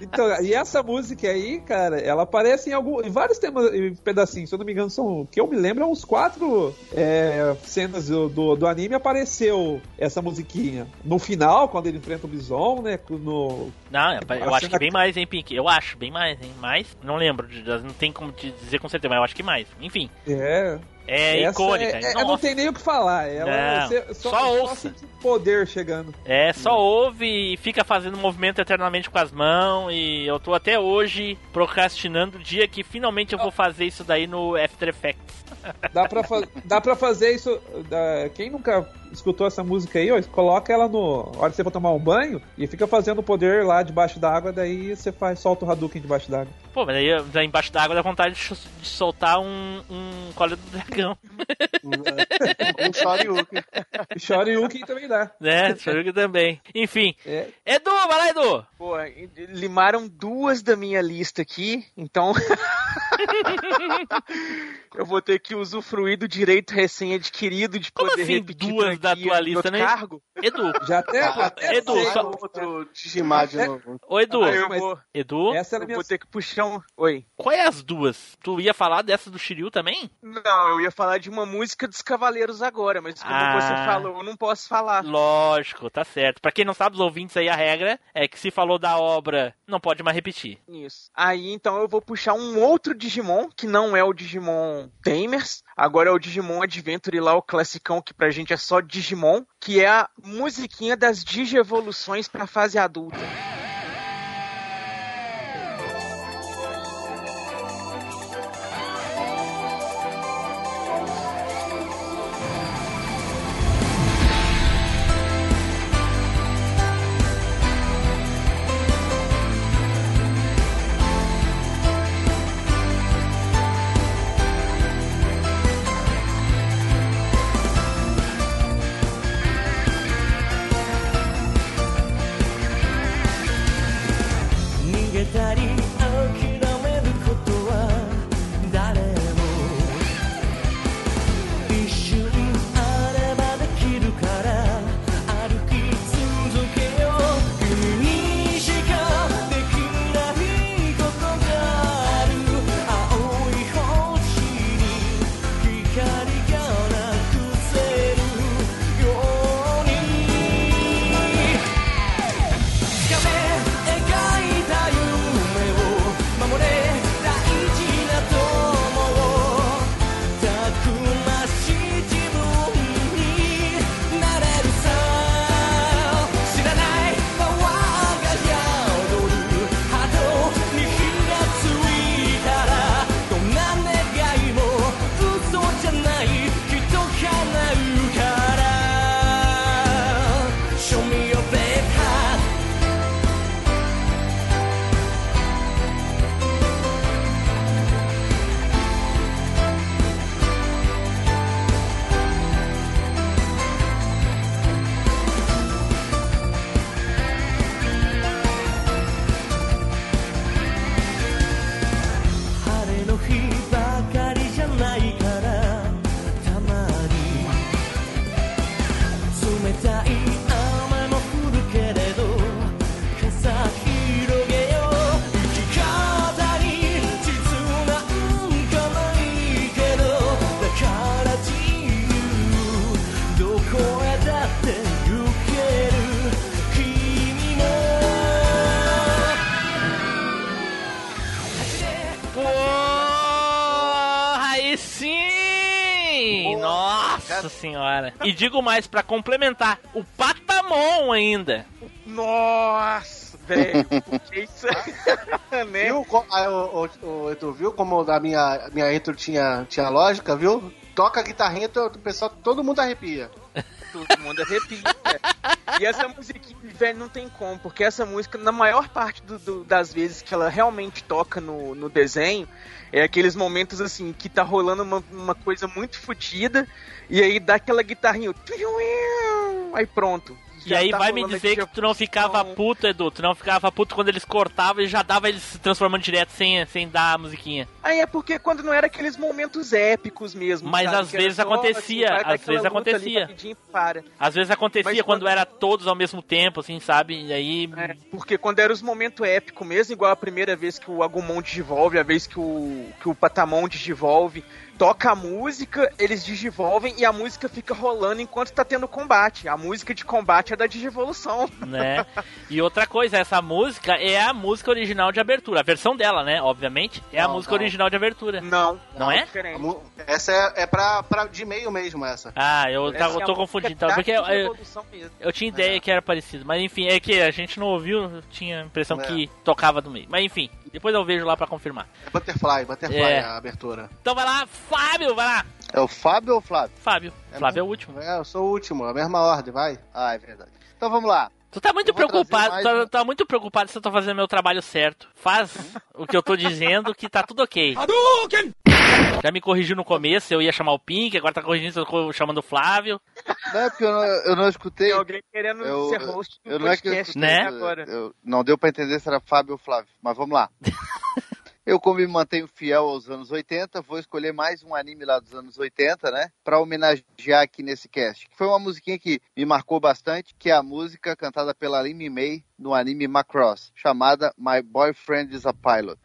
Então, e essa música aí, cara, ela aparece em, algum, em vários temas, em pedacinhos. Se eu não me engano, são. Que eu me lembro, é uns quatro é, cenas do, do, do anime apareceu essa musiquinha. No final, quando ele enfrenta o Bison, né? No, Não, é, eu acho que bem mais, hein, Pink? Eu acho, bem mais, hein? Mais? Não lembro, de- não tem como te dizer com certeza, mas eu acho que mais. Enfim, é. É essa icônica. É, é, não tem nem o que falar. Ela, você- só só, ouça. o poder chegando. É, só ouve e fica fazendo movimento eternamente com as mãos. E eu tô até hoje procrastinando o dia que finalmente eu vou fazer isso daí no After Effects. Dá pra, dá pra fazer isso. da- quem nunca escutou essa música aí, ó, coloca ela no. A hora que você for tomar um banho e fica fazendo o poder lá debaixo da água, daí você faz, solta o Hadouken debaixo d'água. Pô, mas aí daí embaixo d'água dá vontade de, soltar um, um do dragão. Um Shoryuken. Shoryuken também dá. né? Shoryuken também. Enfim. É. Edu, vai lá, Edu! Pô, limaram duas da minha lista aqui, então. [laughs] eu vou ter que usufruir do direito recém-adquirido de Como poder assim, repetir duas da tua lista, né? cargo. Edu, [laughs] Já até. Ah, até Edu, só- Outro Digimar de novo. ô Edu, Aí eu vou, Edu, Essa era a eu minha. vou ter que puxar um. Oi. qual é as duas? Tu ia falar dessa do Shiryu também? Não, eu ia falar de uma música dos Cavaleiros agora, mas como Ah. você falou, eu não posso falar. Lógico, tá certo. Pra quem não sabe, os ouvintes aí, a regra é que se falou da obra, não pode mais repetir. Isso. Aí então eu vou puxar um outro Digimon, que não é o Digimon Tamers, agora é o Digimon Adventure lá, o classicão, que pra gente é só Digimon, que é a musiquinha das Digievoluções pra fase adulta. Nossa senhora! E digo mais, pra complementar, o Patamon ainda. Nossa, velho, [laughs] que isso? [laughs] né? Viu, co- ah, o, o, o Edu, viu como a minha, minha intro tinha, tinha lógica, viu? Toca a guitarrinha, o pessoal, todo mundo arrepia. [laughs] Todo mundo arrepia. E essa musiquinha, velho, não tem como, porque essa música, na maior parte do- do- das vezes que ela realmente toca no, no desenho, é aqueles momentos assim, que tá rolando uma, uma coisa muito fodida, e aí dá aquela guitarrinha, aí pronto. E aí tá vai me dizer que tu não ficava puto, Edu. Tu não ficava puto quando eles cortavam e já dava eles se transformando direto sem, sem dar a musiquinha. Aí é porque quando não era aqueles momentos épicos mesmo. Mas sabe? às Que vezes só, acontecia, dar às vezes ali acontecia. para. Às vezes acontecia quando quando- era todos ao mesmo tempo, assim, sabe? E aí. É, porque quando era os momentos épicos mesmo, igual a primeira vez que o Agumon digivolve, a vez que o, que o Patamon digivolve, toca a música, eles digivolvem e a música fica rolando enquanto tá tendo combate. A música de combate é da digivolução. né? [laughs] E outra coisa, essa música é a música original de abertura. A versão dela, né? Obviamente, é a Não, música não. original de abertura. Não. Não é? A mu- Essa é, é pra, pra de meio mesmo, essa. Ah, eu, Essa tá- é eu a tô música confundindo, então. Porque eu, eu, eu tinha ideia que era parecido. Mas enfim, é que a gente não ouviu, eu tinha a impressão É. que tocava do meio. Mas enfim. Depois eu vejo lá pra confirmar. É Butterfly, Butterfly É. a abertura. Então vai lá, Fábio, vai lá. É o Fábio ou o Flávio? Fábio. É Flávio é o último. É, eu sou o último, a mesma ordem, vai. Ah, é verdade. Então vamos lá. Tu tá muito Eu preocupado, mais tá, tá muito preocupado se eu tô fazendo meu trabalho certo. Faz [laughs] o que eu tô dizendo que tá tudo ok. Já me corrigiu no começo, eu ia chamar o Pink, agora tá corrigindo, eu tô chamando o Flávio. Não é porque eu não, eu não escutei. Tem alguém querendo Eu- ser host do Eu não é que eu escutei, Né? agora. eu- não deu pra entender se era Fábio ou Flávio, mas vamos lá. [laughs] Eu, como me mantenho fiel aos anos 80, vou escolher mais um anime lá dos anos 80, né? Pra homenagear aqui nesse cast. Foi uma musiquinha que me marcou bastante, que é a música cantada pela Lin May no anime Macross, chamada My Boyfriend is a Pilot.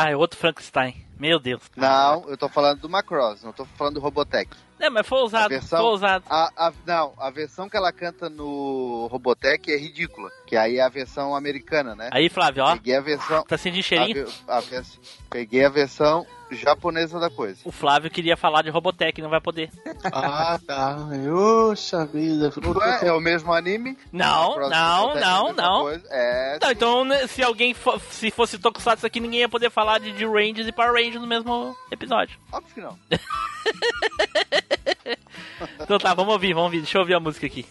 Ah, é outro Frankenstein. Meu Deus. Não, eu tô falando do Macross, não tô falando do Robotech. É, mas foi A ousado, versão, foi ousado. a, a- não, a versão que ela canta no Robotech é ridícula, que aí é a versão americana, né? Aí, Flávio, ó, Peguei a versão, tá sentindo a cheirinho? a peguei a versão japonesa da coisa. O Flávio queria falar de Robotech, não vai poder. Ah, tá. Oxa vida. Ué, é o mesmo anime? Não, não, é a não, não. É, Não, então, né, se alguém fo- se fosse Tokusatsu aqui, ninguém ia poder falar de, de Rangers e Power Rangers no mesmo episódio. óbvio que não. [laughs] Então tá, vamos ouvir, vamos ouvir. Deixa eu ouvir a música aqui.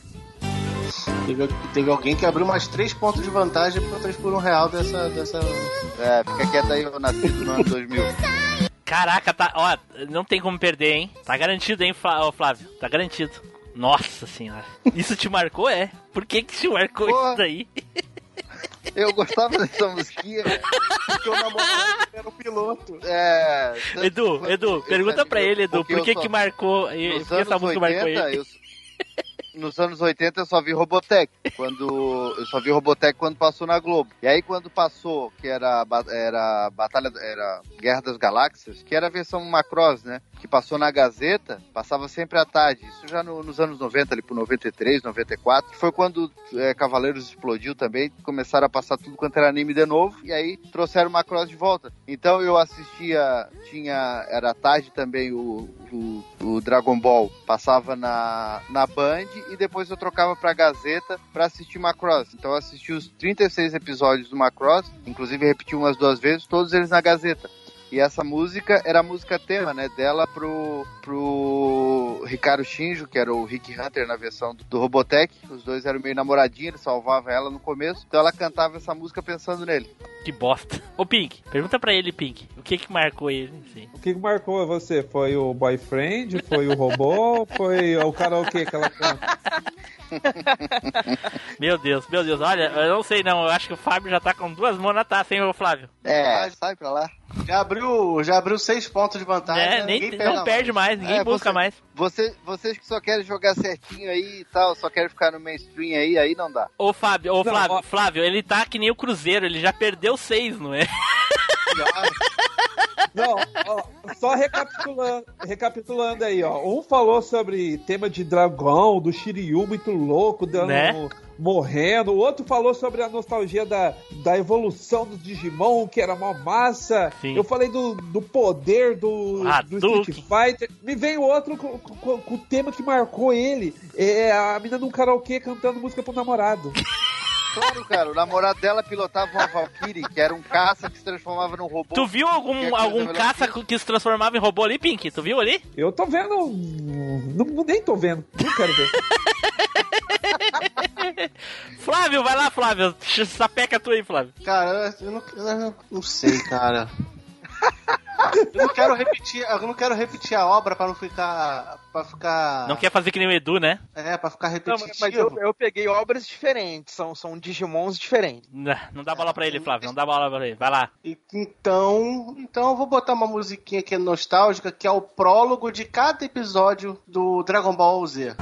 Teve, teve alguém que abriu mais três pontos de vantagem por 3 por 1 real dessa. dessa... É, fica quieto aí, eu nasci no ano 2000. Caraca, tá. Ó, não tem como perder, hein? Tá garantido, hein, Flávio? Tá garantido. Nossa senhora. Isso te marcou, é? Por que que te marcou Porra. isso daí? [laughs] Eu gostava dessa musiquinha. Porque o namorado era o piloto. É, Edu, Edu, pergunta pra ele, Edu, por que que marcou? Por que essa música marcou 80, ele? Nos anos 80 eu só vi Robotech. Quando, eu só vi Robotech quando passou na Globo. E aí quando passou, que era, era Batalha, era Guerra das Galáxias, que era a versão Macross, né? Que passou na Gazeta, passava sempre à tarde. Isso já no- nos anos 90, ali por 93, 94. que Foi quando é, Cavaleiros explodiu também. Começaram a passar tudo quanto era anime de novo. E aí trouxeram Macross de volta. Então eu assistia, tinha, era tarde também o, o, o Dragon Ball. Passava na, na Band e depois eu trocava pra Gazeta pra assistir Macross. Então eu assisti os 36 episódios do Macross, inclusive repeti umas duas vezes, todos eles na Gazeta. E essa música era a música tema, né? Dela pro, pro Ricardo Shinjo, que era o Rick Hunter na versão do, do Robotech. Os dois eram meio namoradinhos, ele salvava ela no começo. Então ela cantava essa música pensando nele. Que bosta. Ô, Pink, pergunta pra ele, Pink. O que que marcou ele? Assim? O que que marcou você? Foi o boyfriend? Foi o robô? foi o karaokê que ela canta? [laughs] Meu Deus, meu Deus. Olha, eu não sei não. Eu acho que o Fábio já tá com duas mãos na taça, hein, ô Flávio? É, sai pra lá. Já abriu, já abriu seis pontos de vantagem. É, né? nem, Ninguém não perde. perde mais, ninguém É, busca você- mais. Você, vocês que só querem jogar certinho aí e tal, só querem ficar no mainstream aí, aí não dá. Ô Fábio, ô Não, Flávio, ó. Flávio, ele tá que nem o Cruzeiro, ele já perdeu seis, não é? Não, ó, só recapitulando, recapitulando aí, ó. Um falou sobre tema de dragão, do Shiryu muito louco, dando, Né? Morrendo. O outro falou sobre a nostalgia da, da evolução do Digimon, que era mó massa. Sim. Eu falei do, do poder do, do. Street Fighter. Me vem outro com, com- com o tema que marcou ele. É a mina num karaokê cantando música pro namorado. [laughs] Claro, cara, o namorado dela pilotava uma Valkyrie, que era um caça que se transformava num robô. Tu viu algum, coisa algum caça que que se transformava em robô ali, Pink? Tu viu ali? Eu tô vendo. Não, nem tô vendo. Não quero ver. [laughs] [laughs] Flávio, vai lá, Flávio. Sapeca tu aí, Flávio. Cara, eu não, eu não sei, cara. Eu não quero repetir, eu não quero repetir a obra pra não ficar. pra ficar. Não quer fazer que nem o Edu, né? É, pra ficar Não, repetitivo. mas mas eu, eu peguei obras diferentes, são, são Digimons diferentes. Não, não dá bola pra ele, Flávio. Não dá bola pra ele. Vai lá. Então, então eu vou botar uma musiquinha aqui nostálgica, que é o prólogo de cada episódio do Dragon Ball Z.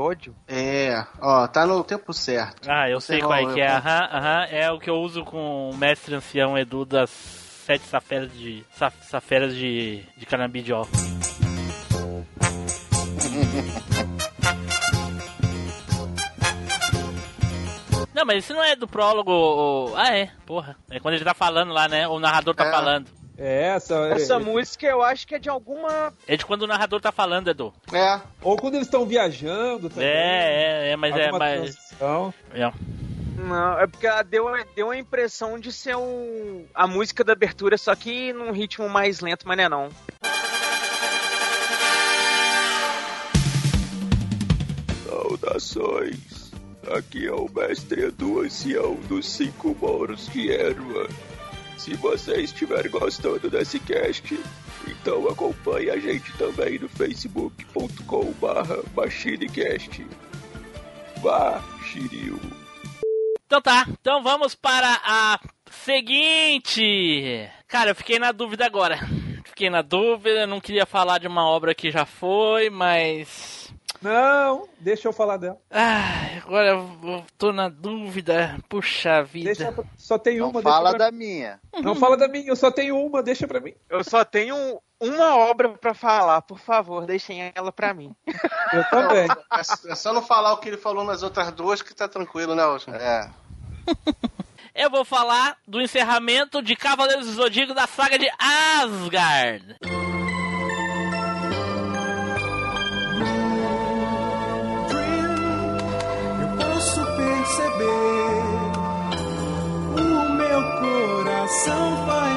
episódio? É, ó, tá no tempo certo. Ah, eu sei qual é que é. Aham, aham. É o que eu uso com o mestre ancião Edu das sete saferas de. sa- saferas de. de canabidiol. [laughs] Não, mas esse não é do prólogo. o- Ah, é, porra. É quando ele tá falando lá, né? O narrador tá É. falando. É, essa. Essa é- música eu acho que é de alguma. É de quando o narrador tá falando, Edu. É. Ou quando eles estão viajando também. É, é, é, mas é. Alguma Mas... transição. é. Não, é porque ela deu, deu a impressão de ser um, a música da abertura, só que num ritmo mais lento, mas não é não. Saudações! Aqui é o mestre Edu Ancião dos Cinco Moros de Erwa. Se você estiver gostando desse cast, então acompanhe a gente também no facebook.com barra machinecast. Vá, Shiryu! Então tá, então vamos para a seguinte. Cara, eu fiquei na dúvida agora. Fiquei na dúvida, não queria falar de uma obra que já foi, mas. Não, deixa eu falar dela. Ah, agora eu tô na dúvida. Puxa vida. Deixa Só tem Não uma. fala deixa pra... da minha. Não fala da minha, eu só tenho uma, deixa pra mim. Eu só tenho uma obra pra falar, por favor, deixem ela pra mim. Eu também. É, é só não falar o que ele falou nas outras duas que tá tranquilo, né, Wilson? É. [laughs] Eu vou falar do encerramento de Cavaleiros do Zodíaco da saga de Asgard. Perceber. O meu coração vai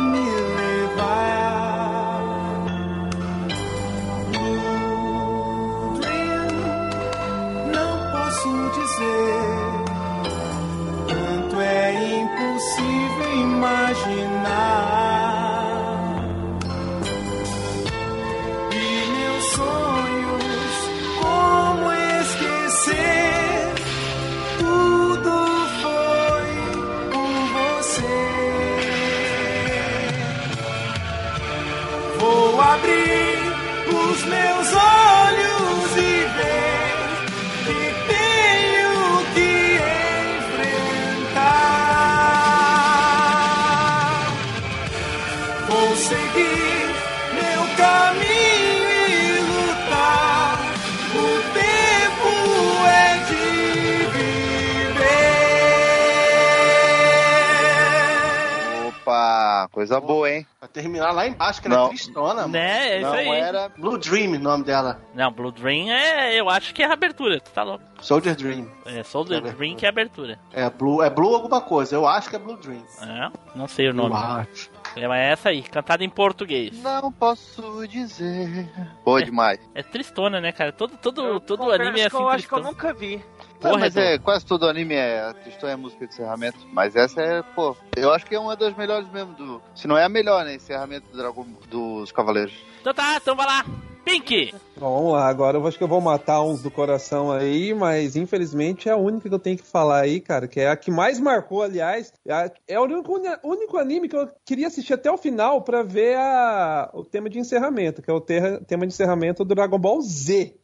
lá embaixo, que ela Não. é tristona. mano. Né, é isso Não aí. era. Blue Dream, o nome dela. Não, Blue Dream é. Eu acho que é a abertura, tu tá louco. Soldier Dream. É o Blue Dream que é a abertura. É Blue, é Blue alguma coisa. Eu acho que é Blue Dream. É, não sei o nome. Acho. É, mas é essa aí, cantada em português. Não posso dizer. Boa demais. É tristona, né, cara? Todo, todo, todo anime é assim eu acho que eu nunca vi. Não, Porra, mas é, quase todo anime é a Tristan é música de encerramento. Mas essa é, pô, eu acho que é uma das melhores mesmo do. Se não é a melhor, né? Encerramento do Dragon, dos Cavaleiros. Então tá, então vai lá. Pink! Bom, vamos lá, agora eu acho que eu vou matar uns do coração aí, mas infelizmente é a única que eu tenho que falar aí, cara, que é a que mais marcou, aliás. É a- É o único, único anime que eu queria assistir até o final pra ver a, o tema de encerramento, que é o terra- tema de encerramento do Dragon Ball Z.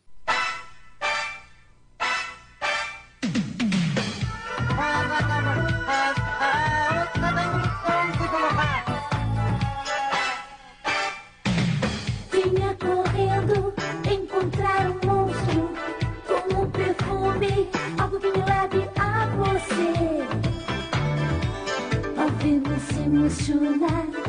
ver-me se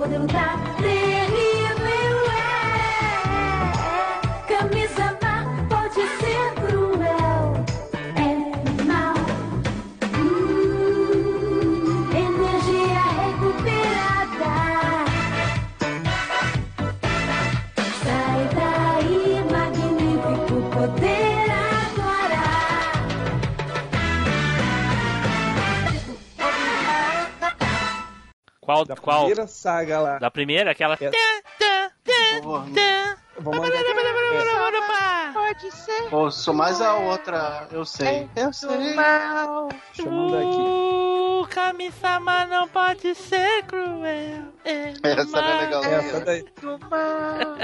momento pra Qual? Da qual? primeira saga lá. Da primeira, aquela. É. Vou mandar Pode ser. Pô, sou mais a outra, eu sei. Eu sei. Mal. Deixa eu mandar aqui. O Kami-sama não pode ser cruel. É Essa era legal. Essa daí. Do mal.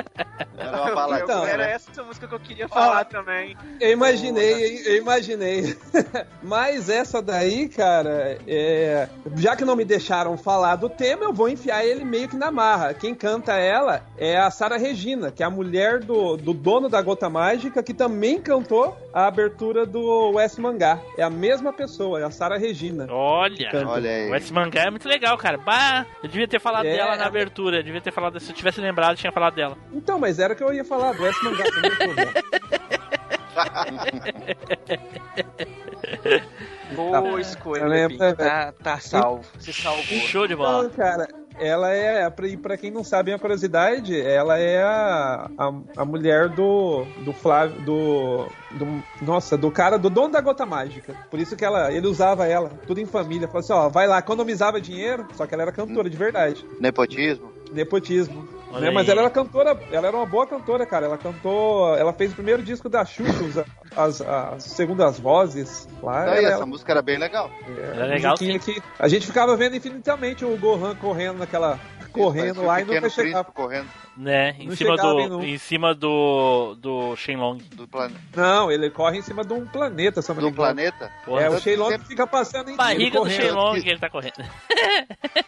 Era uma bala. Então, era né? essa música que eu queria falar também. Eu imaginei, eu imaginei. [laughs] Mas essa daí, cara, é... já que não me deixaram falar do tema, eu vou enfiar ele meio que na marra. Quem canta ela é a Sara Regina, que é a mulher do, do dono da Gota Mágica, que também cantou a abertura do West Mangá. É a mesma pessoa, é a Sara Regina. Olha. Olha aí. o esse mangá é muito legal, cara. Bah, eu devia ter falado É. dela na abertura. Eu devia ter falado. Se eu tivesse lembrado, tinha falado dela. Então, mas era o que eu ia falar, do West Mangá velho. Boa escolha, eu lembro, Pink. Tá, tá salvo. Se salvou. Show de bola. Então, cara, ela é, e pra quem não sabe a curiosidade, ela é a, a, a mulher do, do Flávio, do, do, nossa, do cara, do dono da Gota Mágica. Por isso que ela, ele usava ela, tudo em família. Falou assim, ó, vai lá, economizava dinheiro, só que ela era cantora de verdade. Nepotismo. Nepotismo. Né? Mas ela era cantora, ela era uma boa cantora, cara. Ela cantou, ela fez o primeiro disco da Xuxa, os- as, as segundas vozes lá. Aí, ela- essa música era bem legal. Era legal musiquinha que a gente ficava vendo infinitamente o Gohan correndo naquela. Correndo lá e nunca chegava. Príncipe correndo Né? Em Não cima do. em cima do. Do Shenlong. do, plane... Não, ele corre em cima de um planeta, se eu não me do planeta. Porra, É, o Shenlong sempre- fica passando em Barriga do. Shenlong que ele tá correndo.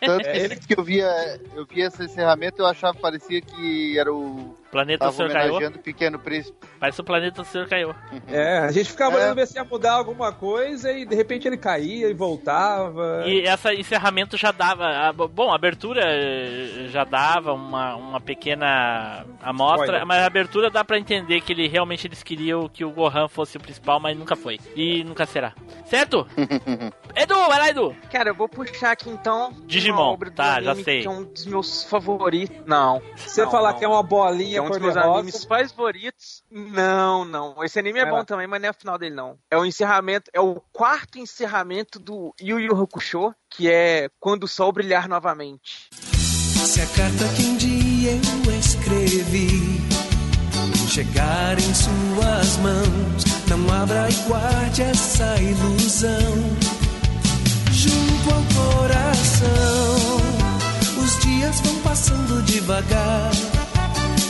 Tanto É, que ele- que eu via, eu via esse encerramento, eu achava parecia que era o. Planeta do Tava Senhor Caiu. Pequeno Príncipe. Parece o planeta do Senhor Caiu. É, a gente ficava É. olhando ver se ia mudar alguma coisa e de repente ele caía e voltava. E essa encerramento já dava. a- bom, a abertura eh, já dava uma, uma pequena amostra, Spoiler. mas a abertura dá pra entender que ele realmente eles queriam que o Gohan fosse o principal, mas nunca foi. E nunca será. Certo? [laughs] Edu, vai lá, Edu! Cara, eu vou puxar aqui então. Digimon, uma obra do tá, já sei. Que é um dos meus favoritos. Não. Você não, falar não. que é uma bolinha é um dos cor de meus animes favoritos. Não, não. Esse anime é Vai bom lá. também, mas não é o final dele, não. É o encerramento, é o quarto encerramento do Yu Yu Hakusho, que é Quando o Sol Brilhar Novamente. Se a carta que um dia eu escrevi chegar em suas mãos, não abra e guarde essa ilusão junto ao coração. Os dias vão passando devagar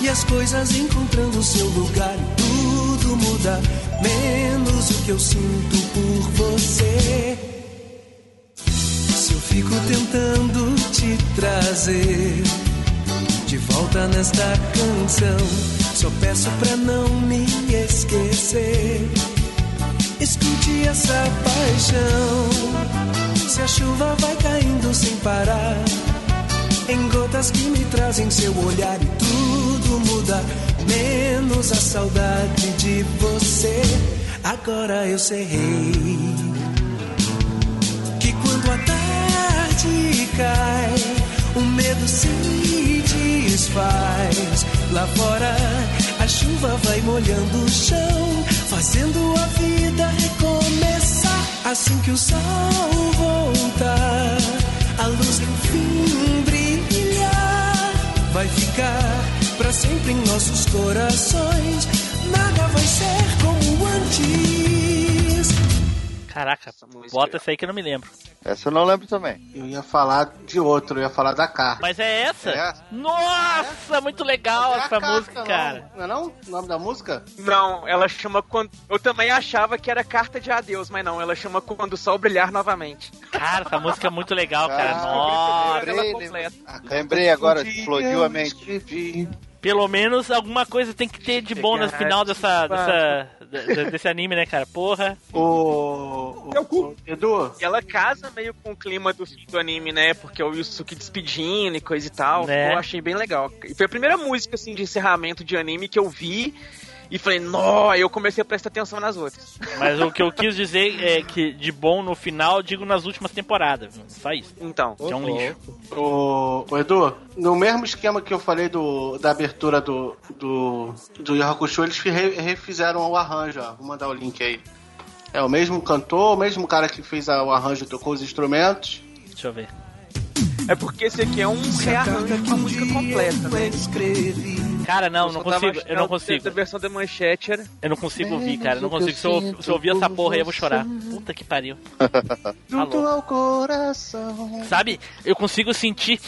e as coisas encontrando seu lugar. Tudo muda, menos o que eu sinto por você. Se eu fico tentando prazer. De volta nesta canção, só peço pra não me esquecer. Escute essa paixão. Se a chuva vai caindo sem parar, em gotas que me trazem seu olhar e tudo muda, menos a saudade de você. Agora eu sei que quando a tarde cai, o medo se desfaz. Lá fora, a chuva vai molhando o chão, fazendo a vida recomeçar. Assim que o sol voltar, a luz enfim brilhar, vai ficar pra sempre em nossos corações. Nada vai ser como antes. Caraca, bota essa aí que eu não me lembro. Essa eu não lembro também. Eu ia falar de outro, eu ia falar da carta. Mas é essa? É. Nossa, muito legal é essa carta, música, não. cara. Não é não? O nome da música? Não, ela chama quando. Eu também achava que era carta de adeus, mas não, ela chama quando o sol brilhar novamente. Cara, essa música é muito legal, cara. Ah, Nossa. lembrei, ela completa. Lembrei agora, explodiu a mente. Pelo menos alguma coisa tem que ter de bom no final dessa, dessa, de- desse anime, né, cara? Porra. O, É o cu. Edu, E ela casa meio com o clima do, do anime, né? Porque o Yusuke despedindo e coisa e tal. Né? Eu achei bem legal. E foi a primeira música, assim, de encerramento de anime que eu vi. E falei, nó, eu comecei a prestar atenção nas outras. Mas o que eu quis dizer é que de bom no final, digo nas últimas temporadas. viu? Só isso. Então. Que é um lixo. o, o Edu, no mesmo esquema que eu falei do, da abertura do, do, do Yu Hakusho, eles re- refizeram o arranjo, ó. Vou mandar o link aí. É o mesmo cantor, o mesmo cara que fez a- o arranjo, tocou os instrumentos. Deixa eu ver. É porque esse aqui é um rearranjo com a música completa, né? Cara, não, não só tava consigo. Eu não consigo. que A versão da manchete era. Eu não consigo ouvir, cara. Eu não consigo. Se eu, se eu ouvir essa porra aí, eu vou chorar. Puta que pariu. [laughs] Junto ao coração. Sabe, eu consigo sentir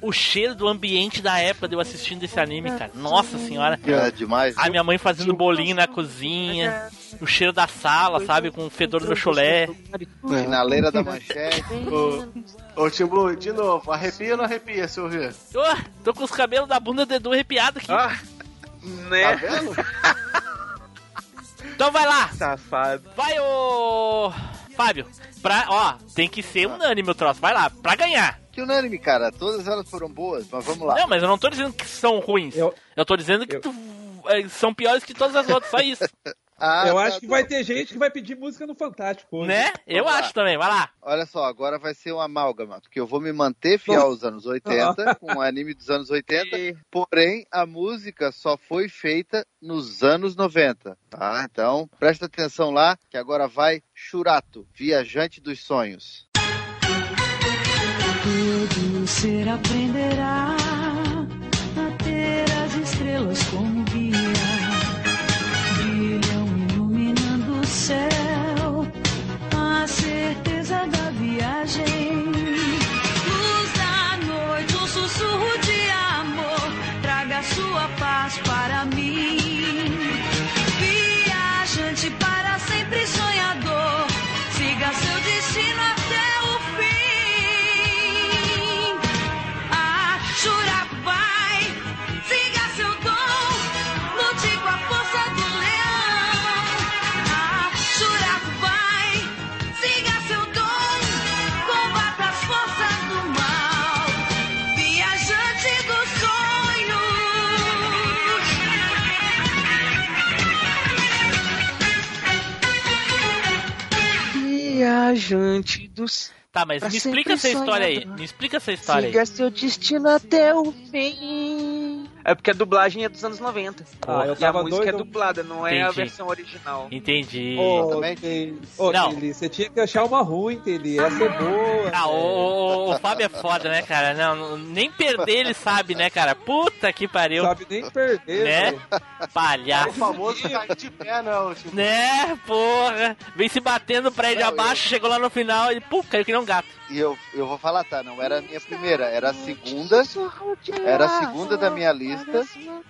o cheiro do ambiente da época de eu assistindo esse anime, cara. Nossa senhora. É demais. A minha mãe fazendo bolinho na cozinha, o cheiro da sala, sabe, com o fedor do meu chulé. Finaleira da manchete. [laughs] Ô, ô Timbu, de novo, arrepia ou não arrepia se eu ouvir? Ô, tô com os cabelos da bunda do Edu arrepiado aqui. Ah, né? Tá vendo? Então vai lá, Safado. vai ô Fábio. Pra, ó, tem que ser unânime o troço. Vai lá, pra ganhar. Que unânime, cara. Todas elas foram boas, mas vamos lá. Não, mas eu não tô dizendo que são ruins. Eu, Eu- tô dizendo que eu- tu- é, são piores que todas as outras, só isso. [laughs] Ah, eu tá, acho que vai ter gente que vai pedir música no Fantástico hoje. né? Eu Vamos lá. acho também, vai lá. Olha só, agora vai ser um amálgama, porque eu vou me manter fiel aos anos 80, [laughs] com o anime dos anos 80, E- porém a música só foi feita nos anos 90, tá? Então, presta atenção lá, que agora vai Churato, Viajante dos Sonhos. Todo ser aprenderá Viajante dos. Tá, mas me explica essa história aí. Me explica essa história aí. Siga seu destino até o fim. É porque a dublagem é dos anos 90. Ah, eu e a música é doido. dublada, não é a versão original. Entendi. Ô, Exatamente. Tele- ô, Não. Você tinha que achar uma ruim, Tele. Essa é boa. Ah, o, o- o Fábio é foda, né, cara? Não, nem perder ele sabe, né, cara? Puta que pariu. Sabe nem perder, Né? É Palhaço. o famoso cair de pé, não, Timbu. Né, porra. Vem se batendo pra ele Não, abaixo, chegou lá no final e pum, caiu que nem um gato. E eu, eu vou falar, tá? Não era a minha primeira, era a segunda. Era a segunda da minha lista.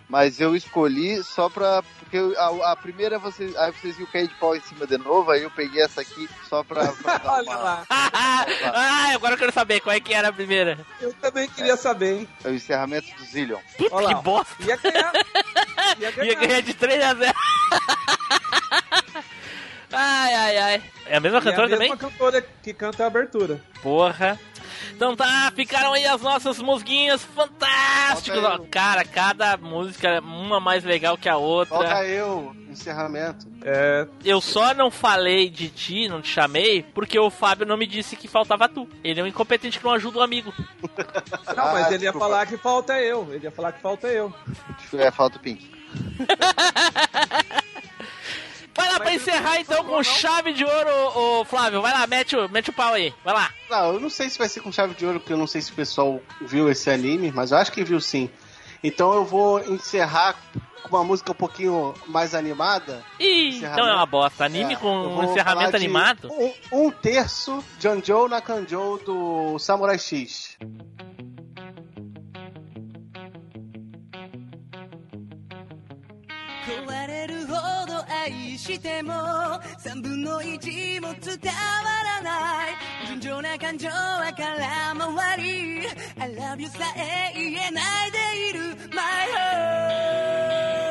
mas eu escolhi só pra. Porque a, a primeira vocês. Aí vocês viram cair de pau em cima de novo, aí eu peguei essa aqui só pra, pra dar [laughs] Olha uma. lá. [laughs] ah, agora eu quero saber qual é que era a primeira. Eu também queria saber, hein? É o encerramento do Zillion. Puta Olha que lá. bosta. Ia ganhar. [laughs] Ia ganhar. Ia ganhar de 3 a 0. Ai, ai, ai. É a mesma E cantora a também? mesma cantora que canta a abertura. Porra. Então tá, ficaram aí as nossas musguinhas fantásticas. Ó. Cara, cada música, uma mais legal que a outra. Falta eu, encerramento. É, Eu só não falei de ti, não te chamei, porque o Fábio não me disse que faltava tu. Ele é um incompetente que não ajuda o amigo. não, mas Ah, ele ia desculpa. falar que falta eu. Ele ia falar que falta eu. É, falta o Pink. [laughs] Vai lá pra encerrar então com chave de ouro, ô, ô, Flávio. Vai lá, mete o, mete o pau aí. Vai lá. Não, eu não sei se vai ser com chave de ouro, porque eu não sei se o pessoal viu esse anime, mas eu acho que viu sim. Então eu vou encerrar com uma música um pouquinho mais animada. Ih, então é uma bosta. Anime É, com um encerramento de animado? Um, um terço Janjou Nakanjou do Samurai X. 壊れるほど愛しても三分の一も伝わらない純情な感情は空回り。I love you さえ言えないでいる。My heart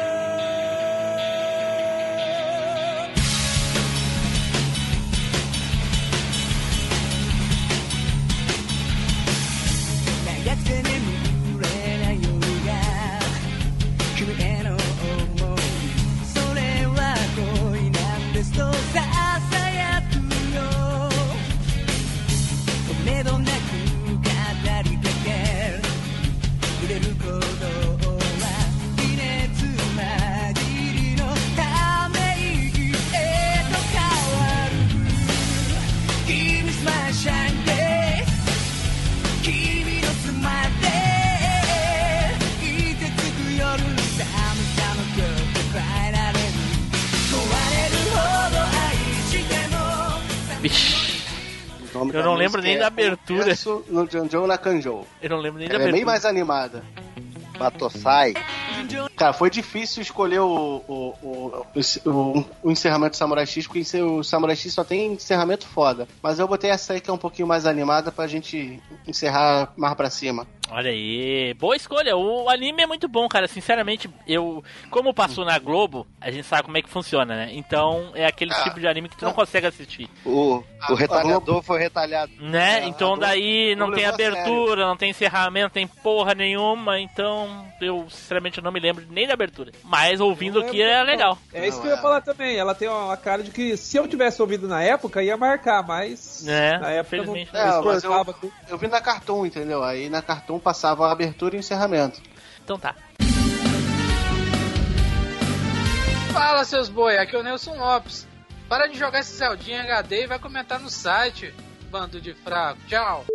Eu não lembro nem da abertura. Terço no Janjou Nakanjou. eu não lembro nem da Ela é bem abertura. mais animada. Batossai. Cara, foi difícil escolher o, o, o, o, o encerramento do Samurai X, porque o Samurai X só tem encerramento foda. Mas eu botei essa aí que é um pouquinho mais animada pra gente encerrar mais pra cima. Olha aí, boa escolha. O anime é muito bom, cara. Sinceramente, eu. Como passou na Globo, a gente sabe como é que funciona, né? Então é aquele Ah. tipo de anime que tu não consegue assistir. O, Ah, o retalhador foi retalhado. Né? É, então daí não tem abertura, não tem encerramento, tem porra nenhuma. Então eu, sinceramente, não me lembro nem da abertura. Mas ouvindo aqui é legal. É isso que eu ia é. falar também. Ela tem uma cara de que se eu tivesse ouvido na época, ia marcar, mas É, na época eu não, É, mas eu-. Eu vi na Cartoon, entendeu? Aí na Cartoon passava a abertura e o encerramento. Então tá. Fala seus boi, aqui é o Nelson Lopes. Para de jogar esse Zeldinha HD e vai comentar no site. Bando de fraco. Tchau.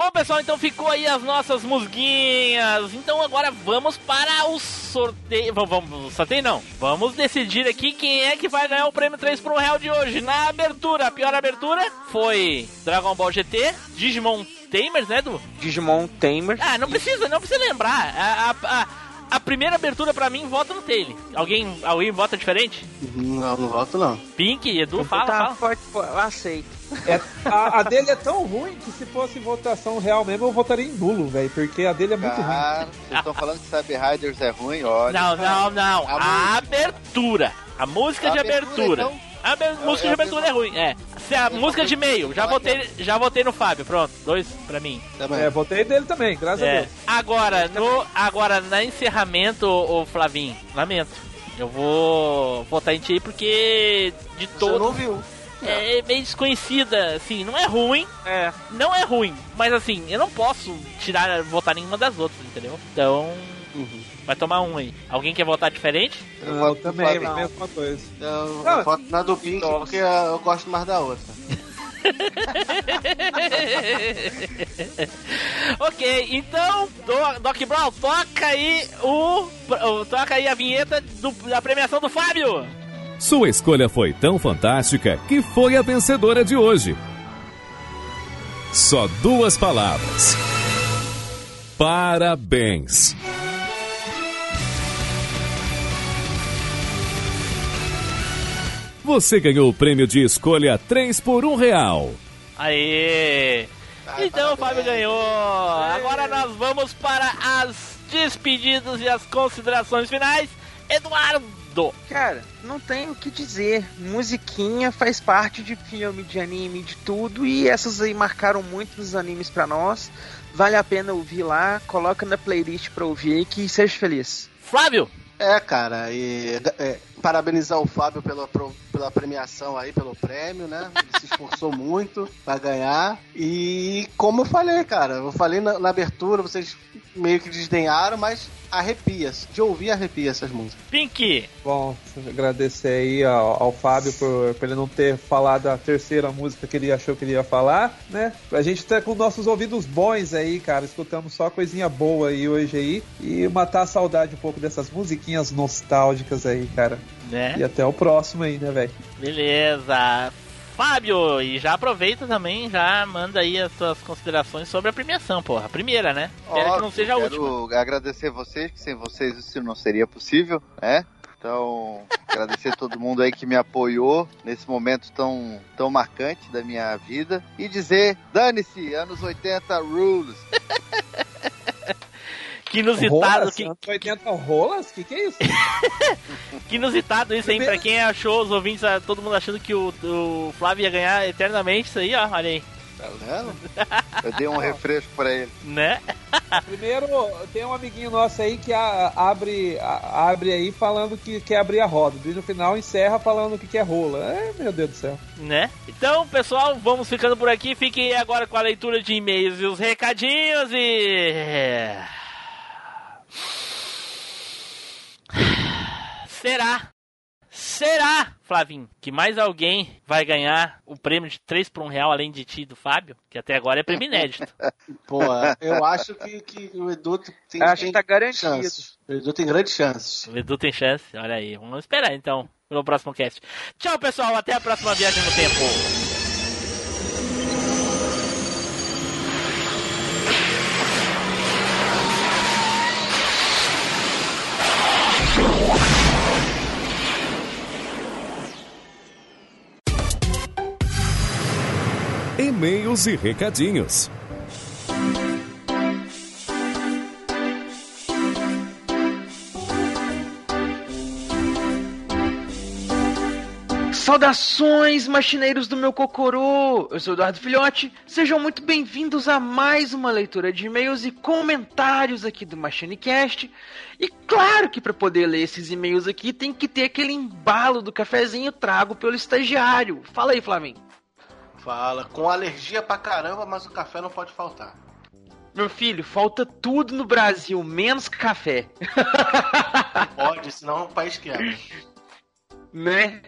Bom, pessoal, então ficou aí as nossas musguinhas. Então agora vamos para o sorteio. Vamos, vamos sorteio não. Vamos decidir aqui quem é que vai ganhar o prêmio 3 por um real de hoje. Na abertura, a pior abertura foi Dragon Ball GT, Digimon Tamers, né, Du? Digimon Tamer. Ah, não precisa, não precisa lembrar. A, a, a, a primeira abertura pra mim vota no Taylor. Alguém, alguém vota diferente? Não, não volto não. Pink, Edu, fala, tá fala. forte, aceito. É, a, a dele é tão ruim que se fosse votação real mesmo, eu votaria em nulo, velho. Porque a dele é muito ruim. Cara, vocês estão falando que Cyber Riders é ruim, olha. Não, não, não. A A abertura. A música A de abertura, abertura. então? A música de a abertura é ruim, é. Se a música de meio, já votei, já votei no Fábio, pronto. Dois pra mim. Também. É, votei dele também, graças a É. Deus. Agora, no, agora, na encerramento, o Flavinho, lamento. Eu vou votar em ti porque de Você todo não viu. É meio desconhecida, assim, não é ruim, É. não é ruim, mas assim, eu não posso tirar, votar nenhuma das outras, entendeu? Então, Uhum. vai tomar um aí. Alguém quer votar diferente? Eu Eu voto também, a mesma coisa. Eu, Não, eu voto na do Pink porque eu gosto mais da outra. [laughs] ok, então, Do- Doc Brown, toca aí o, o- toca aí a vinheta do- da premiação do Fábio. Sua escolha foi tão fantástica que foi a vencedora de hoje. Só duas palavras. Parabéns! Você ganhou o prêmio de escolha 3 por 1 real. Aê! Então o Fábio ganhou. Agora nós vamos para as despedidas e as considerações finais. Eduardo Cara, não tem o que dizer. Musiquinha faz parte de filme, de anime, de tudo. E essas aí marcaram muito nos animes pra nós. Vale a pena ouvir lá. Coloca na playlist pra ouvir que seja feliz. Flávio! É, cara, e é, parabenizar o Fábio pela, pro- pela premiação aí, pelo prêmio, né? Ele se esforçou muito pra ganhar. E como eu falei, cara, eu falei na, na abertura, vocês meio que desdenharam, mas arrepia. De ouvir, arrepia essas músicas. Pink! Bom, agradecer aí ao, ao Fábio por, por ele não ter falado a terceira música que ele achou que ele ia falar, né? A gente tá com nossos ouvidos bons aí, cara, escutamos só coisinha boa aí hoje aí e matar a saudade um pouco dessas musiquinhas nostálgicas aí, cara. Né? E até o próximo aí, né, velho? Beleza. Fábio, e já aproveita também, já manda aí as suas considerações sobre a premiação, porra. A primeira, né? Espero que não Óbvio, seja a quero última. agradecer vocês, que sem vocês isso não seria possível, né? Então, [laughs] agradecer todo mundo aí que me apoiou nesse momento tão, tão marcante da minha vida. E dizer, dane-se, anos 80 rules. [laughs] Que inusitado, Rolas? que, Anos 80 rolas? Que que é isso? [laughs] que inusitado isso, hein? Pra quem achou, os ouvintes, ah, todo mundo achando que o, o Flávio ia ganhar eternamente, isso aí, ó, olha aí. Tá vendo? Eu dei um [laughs] refresco pra ele. Né? Primeiro, tem um amiguinho nosso aí que a- abre, a- abre aí falando que quer abrir a roda. E no final encerra falando que quer rola. É, meu Deus do céu. Né? Então, pessoal, vamos ficando por aqui. Fiquem agora com a leitura de e-mails e os recadinhos e. [sighs] Será? Será, Flavinho, que mais alguém vai ganhar o prêmio de 3 por 1 real além de ti e do Fábio? Que até agora é prêmio inédito. [laughs] Pô, eu acho que, que o Edu tem, Acho tem que tá garantido. chances. O Edu tem grandes chances. O Edu tem chance, olha aí. Vamos esperar então pelo próximo cast. Tchau, pessoal. Até a próxima viagem no tempo. E-mails e recadinhos. Saudações, machineiros do meu Cocorô! Eu sou Eduardo Filhote, sejam muito bem-vindos a mais uma leitura de e-mails e comentários aqui do MachineCast. E claro que para poder ler esses e-mails aqui tem que ter aquele embalo do cafezinho trago pelo estagiário. Fala aí, Flavinho. Fala, com alergia pra caramba, mas o café não pode faltar. Meu filho, falta tudo no Brasil, menos café. Pode, senão o país quebra. [laughs] né?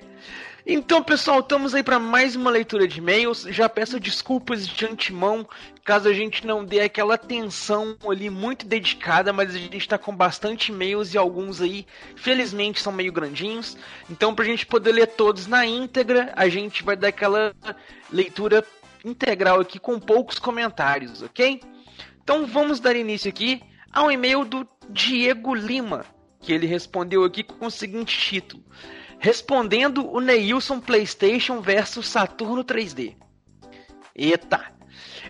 Então, pessoal, estamos aí para mais uma leitura de e-mails. Já peço desculpas de antemão caso a gente não dê aquela atenção ali muito dedicada, mas a gente está com bastante e-mails e alguns aí, felizmente, são meio grandinhos. Então, para a gente poder ler todos na íntegra, a gente vai dar aquela leitura integral aqui com poucos comentários, ok? Então, vamos dar início aqui ao e-mail do Diego Lima, que ele respondeu aqui com o seguinte título. Respondendo o Neilson PlayStation versus Saturno 3D. Eita!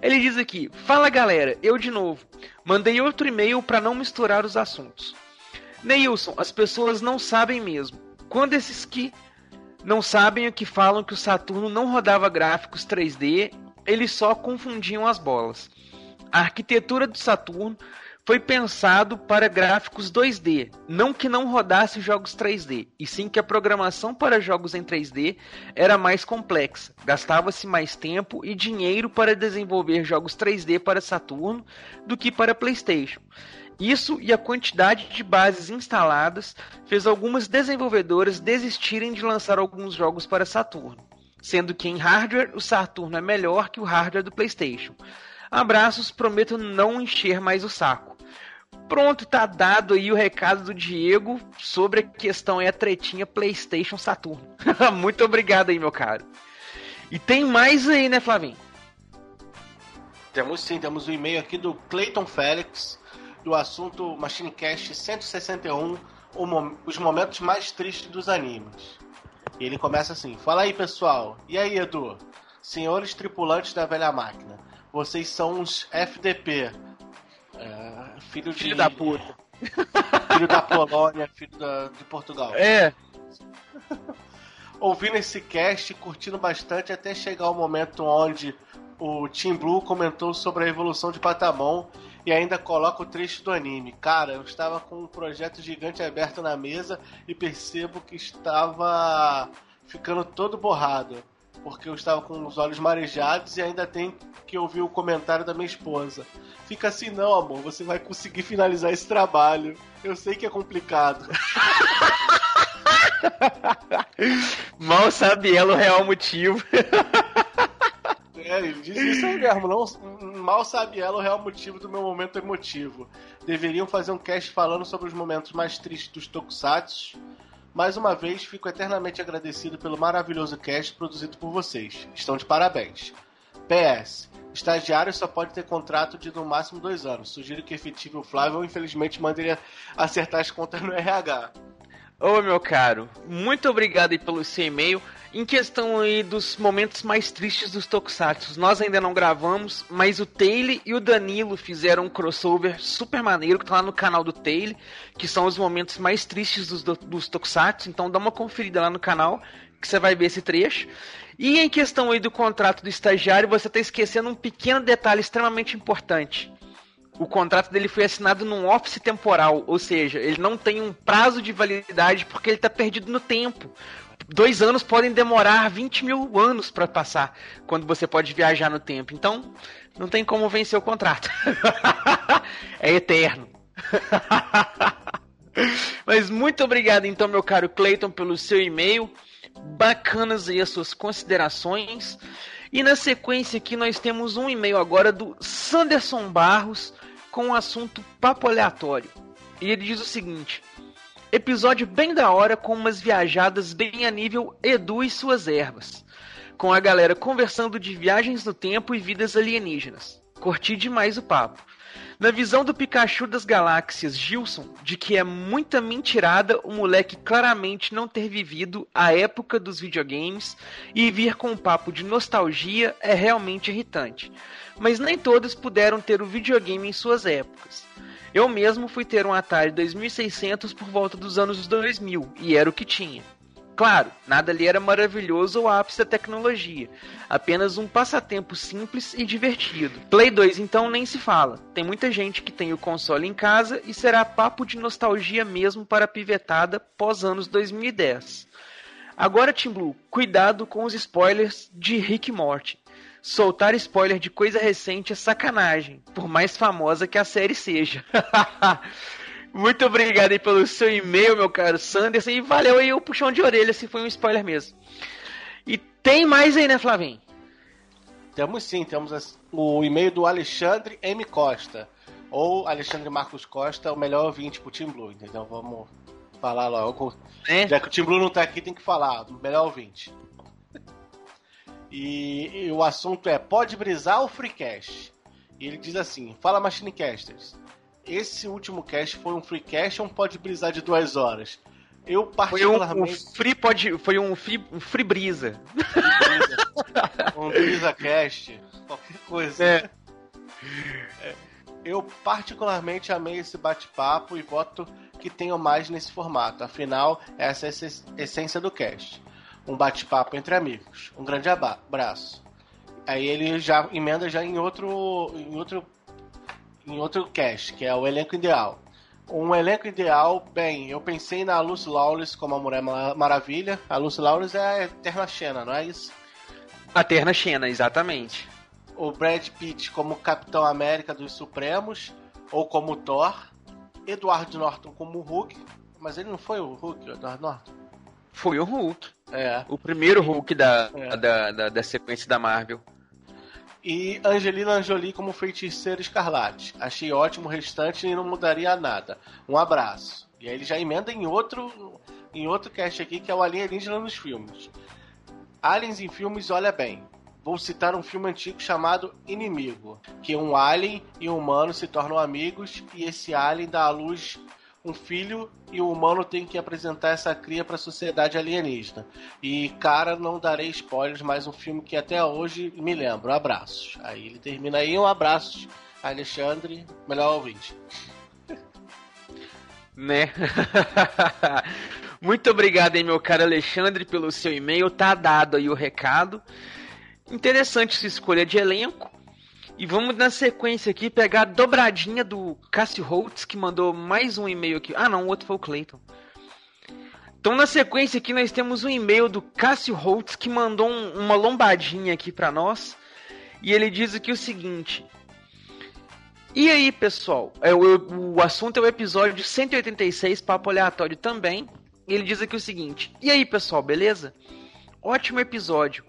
Ele diz aqui: Fala galera, eu de novo. Mandei outro e-mail para não misturar os assuntos. Neilson, as pessoas não sabem mesmo. Quando esses que não sabem o que falam que o Saturno não rodava gráficos 3D, eles só confundiam as bolas. A arquitetura do Saturno foi pensado para gráficos 2D, não que não rodasse jogos 3D, e sim que a programação para jogos em 3D era mais complexa, gastava-se mais tempo e dinheiro para desenvolver jogos 3D para Saturno do que para PlayStation. Isso e a quantidade de bases instaladas fez algumas desenvolvedoras desistirem de lançar alguns jogos para Saturno, sendo que em hardware o Saturno é melhor que o hardware do PlayStation. Abraços, prometo não encher mais o saco. Pronto, tá dado aí o recado do Diego sobre a questão aí, a tretinha PlayStation Saturno. [laughs] Muito obrigado aí, meu caro. E tem mais aí, né, Flavinho? Temos sim, temos um e-mail aqui do Clayton Félix, do assunto MachineCast 161, o mo- os momentos mais tristes dos animes. E ele começa assim: Fala aí, pessoal. E aí, Edu? Senhores tripulantes da velha máquina, vocês são uns FDP. É, filho, Filho de, da puta. Filho da Polônia, filho da- de Portugal. É. [laughs] Ouvindo esse cast, curtindo bastante até chegar o momento onde o Team Blue comentou sobre a evolução de Patamon e ainda coloca o trecho do anime. Cara, eu estava com um projeto gigante aberto na mesa e percebo que estava ficando todo borrado. Porque eu estava com os olhos marejados e ainda tenho que ouvir o comentário da minha esposa. Fica assim não, amor, você vai conseguir finalizar esse trabalho. Eu sei que é complicado. [laughs] Mal sabe ela o real motivo. É, ele diz isso aí mesmo. Não, mal sabe ela o real motivo do meu momento emotivo. Deveriam fazer um cast falando sobre os momentos mais tristes dos Tokusatsu. Mais uma vez, fico eternamente agradecido pelo maravilhoso cast produzido por vocês. Estão de parabéns. PS. Estagiário só pode ter contrato de no máximo dois anos. Sugiro que efetive o Flávio infelizmente mande ele acertar as contas no RH. Ô meu caro, muito obrigado pelo seu e-mail. Em questão aí dos momentos mais tristes dos Tokusatsu, nós ainda não gravamos, mas o Taylor e o Danilo fizeram um crossover super maneiro que tá lá no canal do Taylor, que são os momentos mais tristes dos, do- dos Tokusatsu, então dá uma conferida lá no canal que você vai ver esse trecho. E em questão aí do contrato do estagiário, você tá esquecendo um pequeno detalhe extremamente importante. O contrato dele foi assinado num office temporal, ou seja, ele não tem um prazo de validade porque ele está perdido no tempo. Dois anos podem demorar 20 mil anos para passar quando você pode viajar no tempo. Então, não tem como vencer o contrato. [laughs] é eterno. [laughs] Mas muito obrigado, então, meu caro Clayton, pelo seu e-mail. Bacanas aí as suas considerações. E na sequência aqui nós temos um e-mail agora do Sanderson Barros com o assunto papo aleatório. E ele diz o seguinte: Episódio bem da hora com umas viajadas bem a nível Edu e suas ervas. Com a galera conversando de viagens no tempo e vidas alienígenas. Curti demais o papo. Na visão do Pikachu das galáxias, Gilson, de que é muita mentirada o moleque claramente não ter vivido a época dos videogames e vir com um papo de nostalgia é realmente irritante. Mas nem todos puderam ter o videogame em suas épocas. Eu mesmo fui ter um Atari 2600 por volta dos anos 2000 e era o que tinha. Claro, nada ali era maravilhoso ou ápice da tecnologia, apenas um passatempo simples e divertido. Play 2 então nem se fala. Tem muita gente que tem o console em casa e será papo de nostalgia mesmo para a pivetada pós anos 2010. Agora, Tim Blue, cuidado com os spoilers de Rick Morty. Soltar spoiler de coisa recente é sacanagem, por mais famosa que a série seja. [laughs] Muito obrigado aí pelo seu e-mail, meu caro Sanderson, e valeu aí o puxão de orelha se foi um spoiler mesmo. E tem mais aí, né, Flavinho? Temos sim, temos o e-mail do Alexandre M. Costa. Ou Alexandre Marcos Costa, o melhor ouvinte pro Team Blue, entendeu? Vamos falar logo. Já que o Team Blue não tá aqui, tem que falar. o Melhor ouvinte. E, e o assunto é: pode brisar ou freecast? E ele diz assim: fala Machinecasters. Esse último cast foi um freecast ou um pode brisar de duas horas? Eu Foi um, um particularmente. free pode, foi um free, um free brisa. um BrisaCast, qualquer coisa. É. É. Eu particularmente amei esse bate-papo e voto que tenham mais nesse formato. Afinal, essa é a essência do cast. Um bate-papo entre amigos. Um grande abraço. Aí ele já emenda já em outro, em outro, em outro cast, que é o elenco ideal. Um elenco ideal, bem, eu pensei na Lucy Lawless como a Mulher Ma- Maravilha. A Lucy Lawless é a Eterna Xena, não é isso? A Terna Xena, exatamente. o Brad Pitt como Capitão América dos Supremos, ou como Thor, Edward Norton como Hulk, mas ele não foi o Hulk, o Edward Norton? Foi o Hulk. É. O primeiro Hulk da, É. da, da, da sequência da Marvel. E Angelina Jolie como Feiticeira Escarlate. Achei ótimo o restante e não mudaria nada. Um abraço. E aí ele já emenda em outro, em outro cast aqui, que é o Alienígena nos filmes. Aliens em filmes, olha bem. Vou citar um filme antigo chamado Inimigo, que um alien e um humano se tornam amigos e esse alien dá à luz um filho e o humano tem que apresentar essa cria para a sociedade alienígena. E, cara, não darei spoilers, mas um filme que até hoje me lembro. Abraços. Aí ele termina aí, um abraço, Alexandre, melhor ouvinte. [laughs] né? [laughs] Muito obrigado aí, meu caro Alexandre, pelo seu e-mail. Tá dado aí o recado. Interessante sua escolha de elenco. E vamos na sequência aqui pegar a dobradinha do Cássio Holtz, que mandou mais um e-mail aqui. Ah, não, o outro foi o Clayton. Então, na sequência aqui, nós temos um e-mail do Cássio Holtz, que mandou um- uma lombadinha aqui pra nós. E ele diz aqui o seguinte: e aí, pessoal? É, o, o assunto é o episódio 186, papo aleatório também. Ele diz aqui o seguinte: E aí, pessoal, beleza? Ótimo episódio.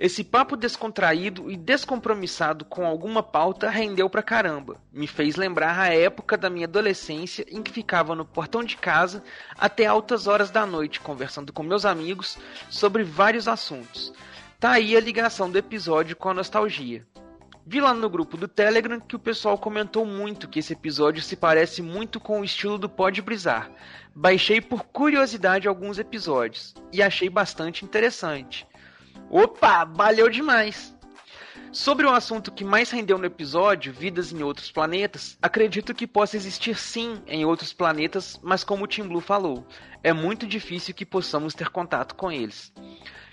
Esse papo descontraído e descompromissado com alguma pauta rendeu pra caramba. Me fez lembrar a época da minha adolescência em que ficava no portão de casa até altas horas da noite conversando com meus amigos sobre vários assuntos. Tá aí a ligação do episódio com a nostalgia. Vi lá no grupo do Telegram que o pessoal comentou muito que esse episódio se parece muito com o estilo do Pode Brisar. Baixei por curiosidade alguns episódios e achei bastante interessante. Opa, valeu demais! Sobre o assunto que mais rendeu no episódio, vidas em outros planetas, acredito que possa existir sim em outros planetas, mas como o Tim Blue falou, é muito difícil que possamos ter contato com eles.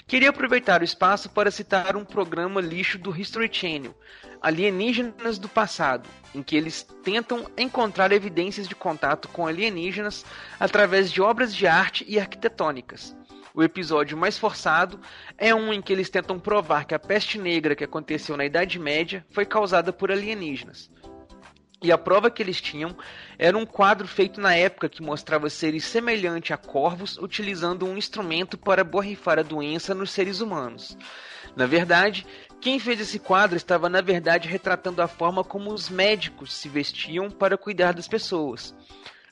Queria aproveitar o espaço para citar um programa lixo do History Channel, Alienígenas do Passado, em que eles tentam encontrar evidências de contato com alienígenas através de obras de arte e arquitetônicas. O episódio mais forçado é um em que eles tentam provar que a peste negra que aconteceu na Idade Média foi causada por alienígenas. E a prova que eles tinham era um quadro feito na época que mostrava seres semelhantes a corvos utilizando um instrumento para borrifar a doença nos seres humanos. Na verdade, quem fez esse quadro estava na verdade retratando a forma como os médicos se vestiam para cuidar das pessoas.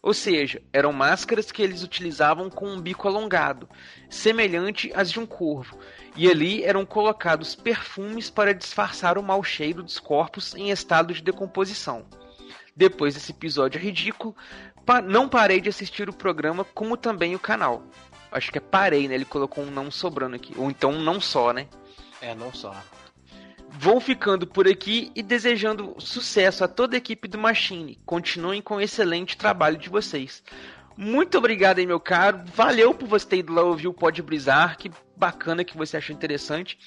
Ou seja, eram máscaras que eles utilizavam com um bico alongado, semelhante às de um corvo, e ali eram colocados perfumes para disfarçar o mau cheiro dos corpos em estado de decomposição. Depois desse episódio ridículo, pa- não parei de assistir o programa, como também o canal. Acho que é parei, né? Ele colocou um não sobrando aqui. Ou então um não só, né? É, não só. Vou ficando por aqui e desejando sucesso a toda a equipe do Machine. Continuem com o excelente trabalho de vocês. Muito obrigado aí, meu caro. Valeu por você ter ido lá ouvir o Pode Brisar. Que bacana que você achou interessante.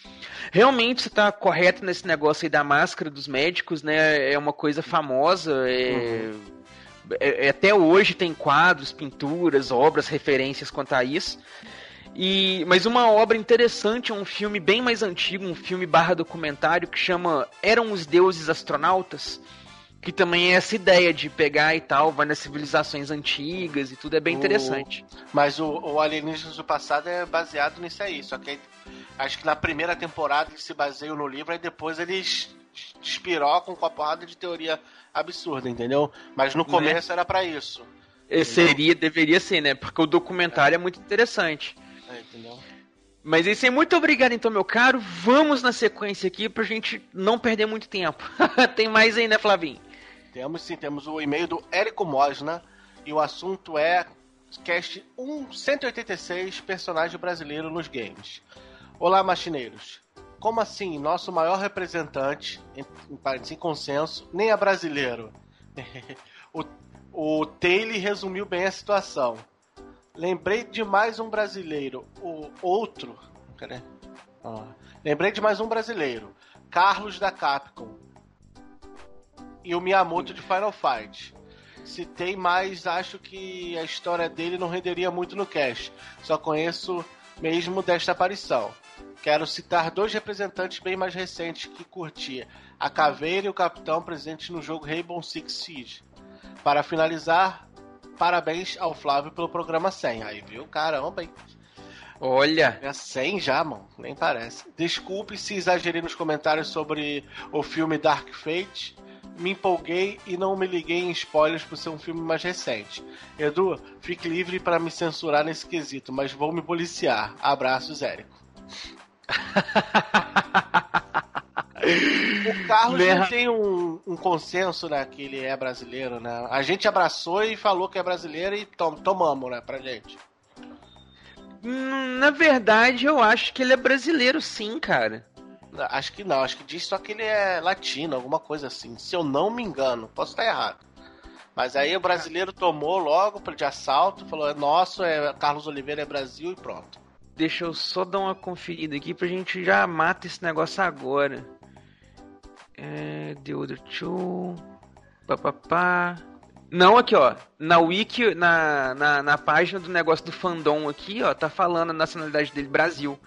Realmente você tá correto nesse negócio aí da máscara dos médicos, né? É uma coisa famosa. É... é- é- até hoje tem quadros, pinturas, obras, referências quanto a isso. E, mas uma obra interessante é um filme bem mais antigo, um filme barra documentário que chama Eram os Deuses Astronautas, que também é essa ideia de pegar e tal, vai nas civilizações antigas e tudo é bem O- interessante. Mas o, o Alienígenas do Passado é baseado nisso aí. Só que aí, acho que na primeira temporada eles se baseiam no livro, aí depois eles despirocam com a porrada de teoria absurda, entendeu? Mas no começo era pra isso. Eh, Seria, deveria ser, né? Porque o documentário é muito interessante. É, entendeu? Mas é isso aí, muito obrigado então, meu caro. Vamos na sequência aqui pra gente não perder muito tempo. [laughs] Tem mais aí, né, Flavinho? Temos sim, temos o e-mail do Érico Mosna e o assunto é cast 1 186 personagem brasileiro nos games. Olá, machineiros. Como assim, nosso maior representante, em, em parênteses, em consenso, nem é brasileiro? [laughs] o, o Taylor resumiu bem a situação. Lembrei de mais um brasileiro, o outro. Cadê? Ó. Lembrei de mais um brasileiro, Carlos da Capcom e o Miyamoto de Final Fight. Citei, mas acho que a história dele não renderia muito no cast. Só conheço mesmo desta aparição. Quero citar dois representantes bem mais recentes que curti: a Caveira e o Capitão presentes no jogo Rainbow Six Siege. Para finalizar, parabéns ao Flávio pelo programa 100. Aí, viu? Caramba, hein? Olha. É 100 já, mano. Nem parece. Desculpe se exagerei nos comentários sobre o filme Dark Fate. Me empolguei e não me liguei em spoilers por ser um filme mais recente. Edu, fique livre para me censurar nesse quesito, mas vou me policiar. Abraços, Érico. [laughs] O Carlos Né? não tem um, um consenso, né, que ele é brasileiro, né? A gente abraçou e falou que é brasileiro e tom, tomamos, né, pra gente. Hum, Na verdade, eu acho que ele é brasileiro sim, cara. Acho que não, acho que diz só que ele é latino, alguma coisa assim. Se eu não me engano, posso estar errado. Mas aí o brasileiro tomou logo de assalto, falou: é nosso, é Carlos Oliveira é Brasil e pronto. Deixa eu só dar uma conferida aqui pra gente já mata esse negócio agora. É. The Other Two. Papapá. Não, aqui ó. Na wiki, na, na, na página do negócio do fandom aqui, ó, tá falando a nacionalidade dele Brasil.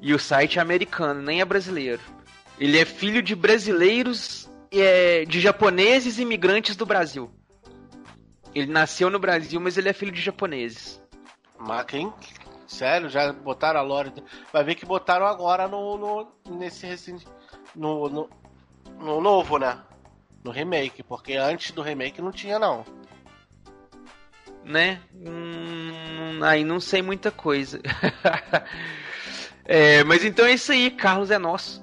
E o site é americano, nem é brasileiro. Ele é filho de brasileiros, é, de japoneses imigrantes do Brasil. Ele nasceu no Brasil, mas ele é filho de japoneses. Quem? Sério, já botaram a lore. Vai ver que botaram agora no. no nesse recente. No, no, no novo, né? No remake, porque antes do remake não tinha, não. né? Hum, aí não sei muita coisa. [laughs] É, mas então é isso aí, Carlos é nosso.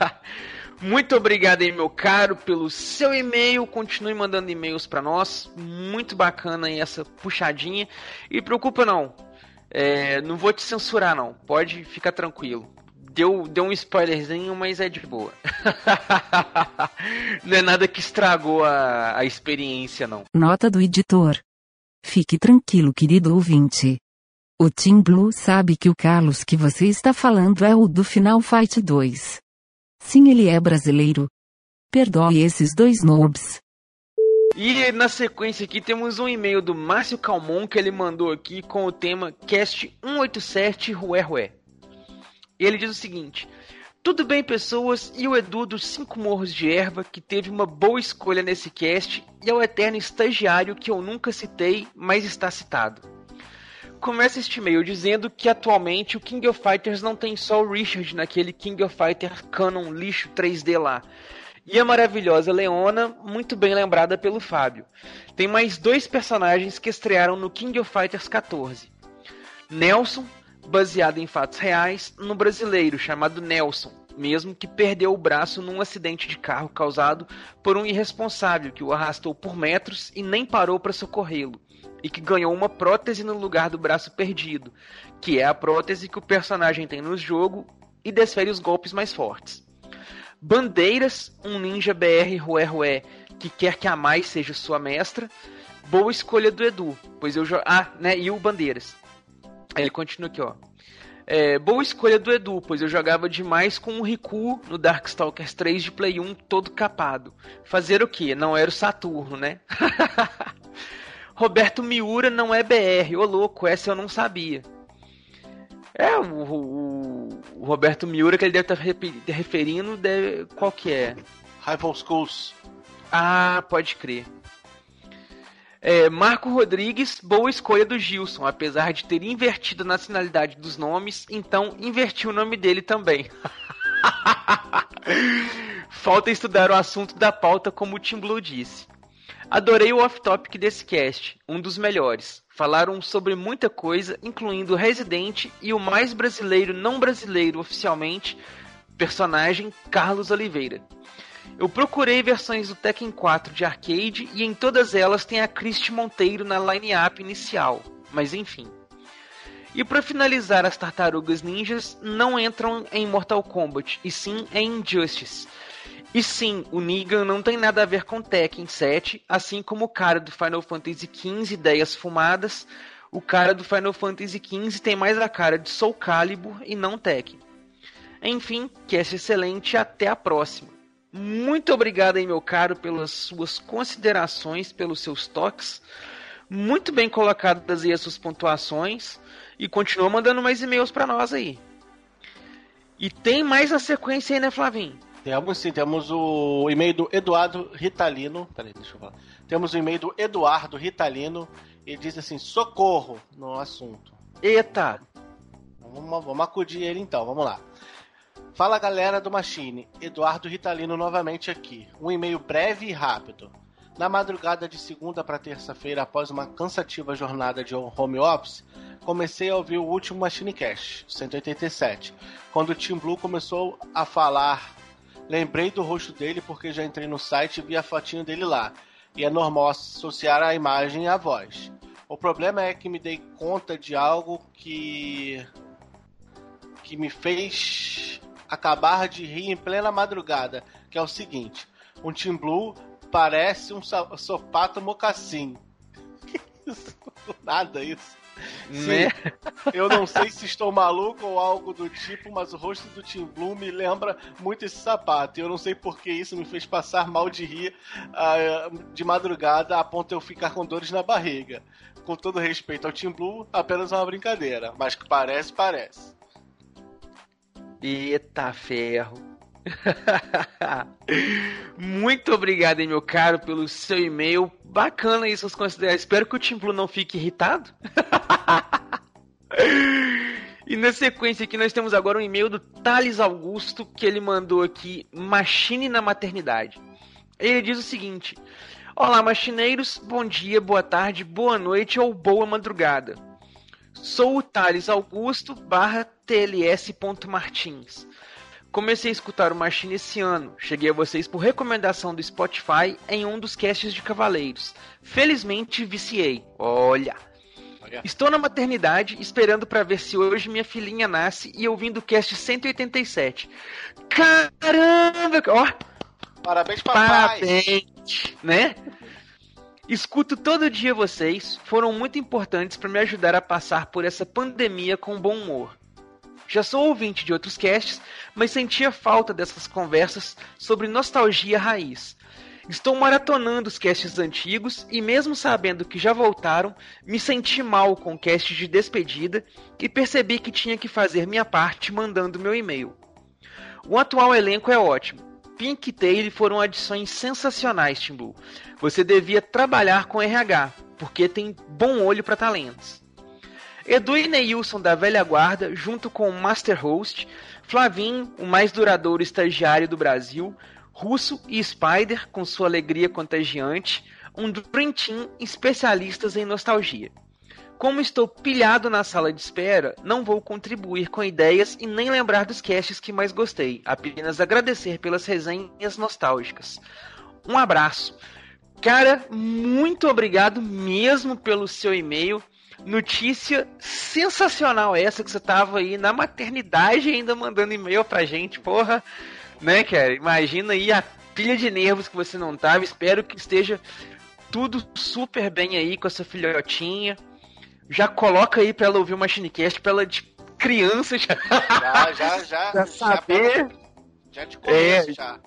[laughs] Muito obrigado aí, meu caro, pelo seu e-mail. Continue mandando e-mails pra nós. Muito bacana aí essa puxadinha. E preocupa não, é, não vou te censurar não. Pode ficar tranquilo. Deu, deu um spoilerzinho, mas é de boa. [laughs] não é nada que estragou a, a experiência, não. Nota do editor. Fique tranquilo, querido ouvinte. O Team Blue sabe que o Carlos que você está falando é o do Final Fight 2. Sim, ele é brasileiro. Perdoe esses dois noobs. E na sequência aqui temos um e-mail do Márcio Calmon que ele mandou aqui com o tema Cast 187 Rué Rué. E ele diz o seguinte: Tudo bem, pessoas, e o Edu dos Cinco Morros de Erva, que teve uma boa escolha nesse cast, e é o eterno estagiário que eu nunca citei, mas está citado. Começa este e-mail dizendo que atualmente o King of Fighters não tem só o Richard naquele King of Fighters Canon lixo 3D lá. E a maravilhosa Leona, muito bem lembrada pelo Fábio. Tem mais dois personagens que estrearam no King of Fighters 14. Nelson, baseado em fatos reais, no brasileiro chamado Nelson, mesmo que perdeu o braço num acidente de carro causado por um irresponsável que o arrastou por metros e nem parou para socorrê-lo, e que ganhou uma prótese no lugar do braço perdido, que é a prótese que o personagem tem no jogo e desfere os golpes mais fortes. Bandeiras, um ninja BR Rué Rué que quer que a mais seja sua mestra. Boa escolha do Edu, pois eu jo... Ah, né? E o Bandeiras. Ele continua aqui, ó. É, boa escolha do Edu, pois eu jogava demais com o Riku no Darkstalkers 3 de Play 1 todo capado. Fazer o que? Não era o Saturno, né? [laughs] Roberto Miura não é BR, ô louco, essa eu não sabia. É, o, o- o Roberto Miura que ele deve estar repe- referindo, deve, qual que é? Rival Schools. Ah, pode crer. É, Marco Rodrigues, boa escolha do Gilson, apesar de ter invertido a nacionalidade dos nomes, então invertiu o nome dele também. [laughs] Falta estudar o assunto da pauta, como o Tim Blue disse. Adorei o off-topic desse cast, um dos melhores. Falaram sobre muita coisa, incluindo Resident e o mais brasileiro não brasileiro oficialmente, personagem Carlos Oliveira. Eu procurei versões do Tekken 4 de arcade e em todas elas tem a Christy Monteiro na line-up inicial, mas enfim. E para finalizar, as tartarugas ninjas não entram em Mortal Kombat, e sim em Injustice. E sim, o Negan não tem nada a ver com Tekken 7, assim como o cara do Final Fantasy XV Ideias Fumadas, o cara do Final Fantasy XV tem mais a cara de Soul Calibur e não Tekken. Enfim, cast excelente e até a próxima. Muito obrigado aí, meu caro, pelas suas considerações, pelos seus toques. Muito bem colocadas aí as suas pontuações. E continua mandando mais e-mails pra nós aí. E tem mais na sequência aí, né, Flavinho? Temos sim, temos o e-mail do Eduardo Ritalino. Peraí, deixa eu falar. Temos o e-mail do Eduardo Ritalino. Ele diz assim: socorro no assunto. Eita! Vamos, vamos acudir ele então, vamos lá. Fala galera do Machine, Eduardo Ritalino novamente aqui. Um e-mail breve e rápido. Na madrugada de segunda para terça-feira, após uma cansativa jornada de home office, comecei a ouvir o último Machine Cash, 187, quando o Team Blue começou a falar Lembrei do rosto dele porque já entrei no site e vi a fotinho dele lá. E é normal associar a imagem à voz. O problema é que me dei conta de algo que. que me fez acabar de rir em plena madrugada. Que é o seguinte: um Team Blue parece um sapato mocassim. [laughs] Nada isso. Né? Sim, eu não sei se estou maluco ou algo do tipo, mas o rosto do Tim Blue me lembra muito esse sapato. E eu não sei por que isso me fez passar mal de rir ah, de madrugada a ponto de eu ficar com dores na barriga. Com todo respeito ao Tim Blue, apenas uma brincadeira. Mas que parece, parece. Eita ferro. [laughs] Muito obrigado, meu caro, pelo seu e-mail. Bacana isso, suas considerações. Espero que o Tim Blue não fique irritado. [laughs] e na sequência aqui nós temos agora um e-mail do Thales Augusto, que ele mandou aqui, Machine na Maternidade. Ele diz o seguinte: Olá, machineiros, bom dia, boa tarde, boa noite ou boa madrugada. Sou o Thales Augusto barra TLS.Martins. Comecei a escutar o Machine esse ano. Cheguei a vocês por recomendação do Spotify em um dos casts de Cavaleiros. Felizmente viciei. Olha. Estou na maternidade esperando para ver se hoje minha filhinha nasce e ouvindo o cast 187. Caramba! Ó, Parabéns, papai! Parabéns, né? Escuto todo dia vocês, foram muito importantes para me ajudar a passar por essa pandemia com bom humor. Já sou ouvinte de outros casts, mas sentia falta dessas conversas sobre nostalgia raiz. Estou maratonando os casts antigos e, mesmo sabendo que já voltaram, me senti mal com o cast de despedida e percebi que tinha que fazer minha parte mandando meu e-mail. O atual elenco é ótimo. Pink Taylor foram adições sensacionais, Tim Blue. Você devia trabalhar com RH, porque tem bom olho para talentos. Edu e Neilson da velha guarda, junto com o Master Host, Flavinho, o mais duradouro estagiário do Brasil, Russo e Spider, com sua alegria contagiante, um Dream Team especialistas em nostalgia. Como estou pilhado na sala de espera, não vou contribuir com ideias e nem lembrar dos casts que mais gostei, apenas agradecer pelas resenhas nostálgicas. Um abraço. Cara, muito obrigado mesmo pelo seu e-mail. Notícia sensacional essa que você tava aí na maternidade ainda mandando e-mail pra gente, porra. Né, cara? Imagina aí a pilha de nervos que você não tava. Espero que esteja tudo super bem aí com essa filhotinha. Já coloca aí pra ela ouvir o Machinecast, pra ela de criança já, Já, já, já. já saber. Já de começo, É. já.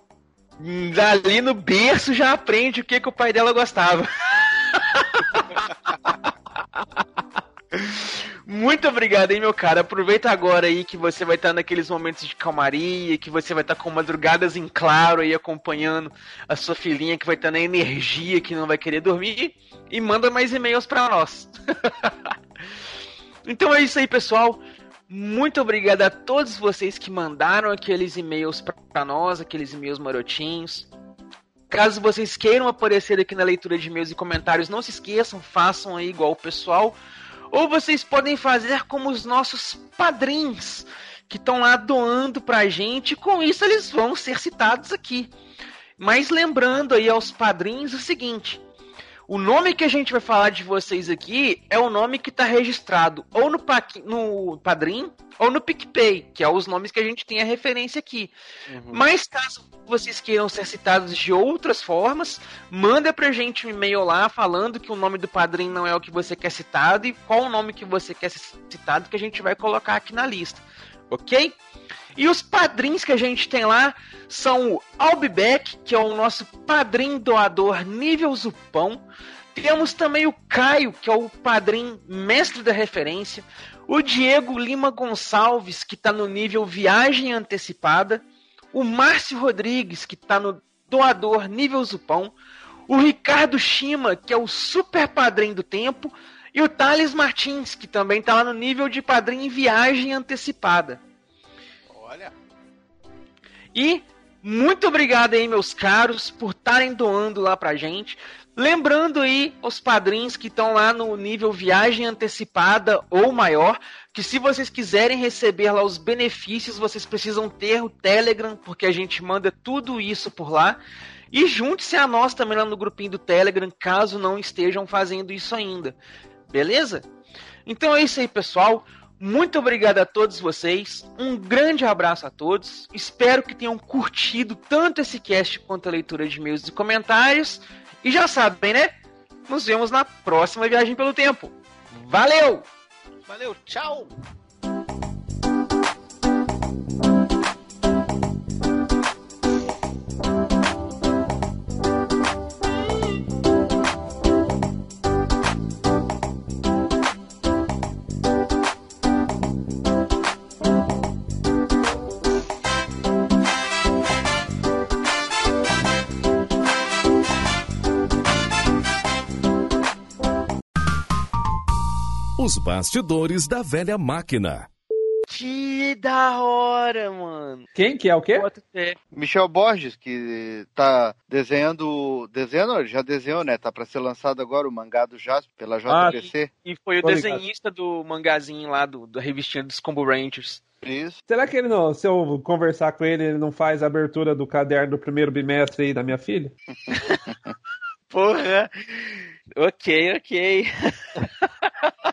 Ali no berço já aprende o que, que o pai dela gostava. [laughs] Muito obrigado, hein, meu cara. Aproveita agora aí que você vai estar naqueles momentos de calmaria, que você vai estar com madrugadas em claro aí acompanhando a sua filhinha que vai estar na energia, que não vai querer dormir, e manda mais e-mails pra nós. [laughs] então é isso aí, pessoal. Muito obrigado a todos vocês que mandaram aqueles e-mails pra nós, aqueles e-mails marotinhos. Caso vocês queiram aparecer aqui na leitura de e-mails e comentários, não se esqueçam, façam aí igual o pessoal. Ou vocês podem fazer como os nossos padrinhos, que estão lá doando pra gente, com isso eles vão ser citados aqui. Mas lembrando aí aos padrinhos o seguinte: o nome que a gente vai falar de vocês aqui é o nome que está registrado ou no, Paqui- no Padrim ou no PicPay, que é os nomes que a gente tem a referência aqui. Mas caso vocês queiram ser citados de outras formas, manda pra gente um e-mail lá falando que o nome do padrinho não é o que você quer citado e qual o nome que você quer ser citado que a gente vai colocar aqui na lista. Ok? E os padrinhos que a gente tem lá são o Albeck, que é o nosso padrinho doador nível Zupão. Temos também o Caio, que é o padrinho mestre da referência. O Diego Lima Gonçalves, que está no nível Viagem Antecipada. O Márcio Rodrigues, que está no doador nível Zupão. O Ricardo Shima, que é o super padrinho do tempo. E o Thales Martins, que também está lá no nível de padrinho em Viagem Antecipada. Olha. E Muito obrigado aí, meus caros, por estarem doando lá pra gente. Lembrando aí os padrinhos que estão lá no nível viagem antecipada ou maior, que se vocês quiserem receber lá os benefícios, vocês precisam ter o Telegram, porque a gente manda tudo isso por lá. E junte-se a nós também lá no grupinho do Telegram, caso não estejam fazendo isso ainda. Beleza? Então é isso aí, pessoal. Muito obrigado a todos vocês. Um grande abraço a todos. Espero que tenham curtido tanto esse cast quanto a leitura de e-mails e comentários. E já sabem, né? Nos vemos na próxima viagem pelo tempo. Valeu! Valeu, tchau! Os bastidores da velha máquina. Que da hora, mano. Quem que é o quê? Michel Borges, que tá desenhando. Desenhando, ele já desenhou, né? Tá pra ser lançado agora o mangá do Jasper pela Ah, JBC. E foi o Tô ligado. desenhista do mangazinho lá, do, da revistinha dos Combo Rangers. Isso. Será que ele não, se eu conversar com ele, ele não faz a abertura do caderno do primeiro bimestre aí da minha filha? [laughs] Porra. Ok, ok. [laughs]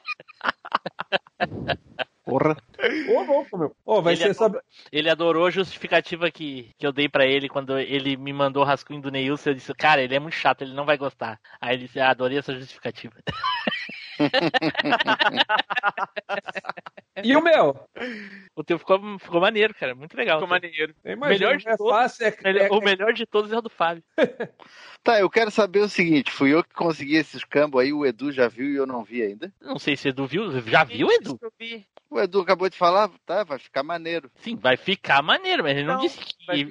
Porra. Ô, louco, meu. Ô, vai ele, ser só. ele adorou a justificativa que, que eu dei pra ele quando ele me mandou o rascunho do Neilson. Eu disse, cara, ele é muito chato, ele não vai gostar. Aí ele disse, ah, adorei essa justificativa. [laughs] E o meu? O teu ficou, ficou maneiro, cara. Muito legal. Ficou maneiro. Imagino, melhor de é todos, fácil, é- melhor- é- o melhor de todos é o do Fábio. [laughs] Tá, eu quero saber o seguinte: fui eu que consegui esses cambos aí, o Edu já viu e eu não vi ainda. Não sei se o Edu viu. Já viu, Edu? O Edu acabou de falar, tá, vai ficar maneiro. Sim, vai ficar maneiro, mas ele não, Não, disse que maneiro.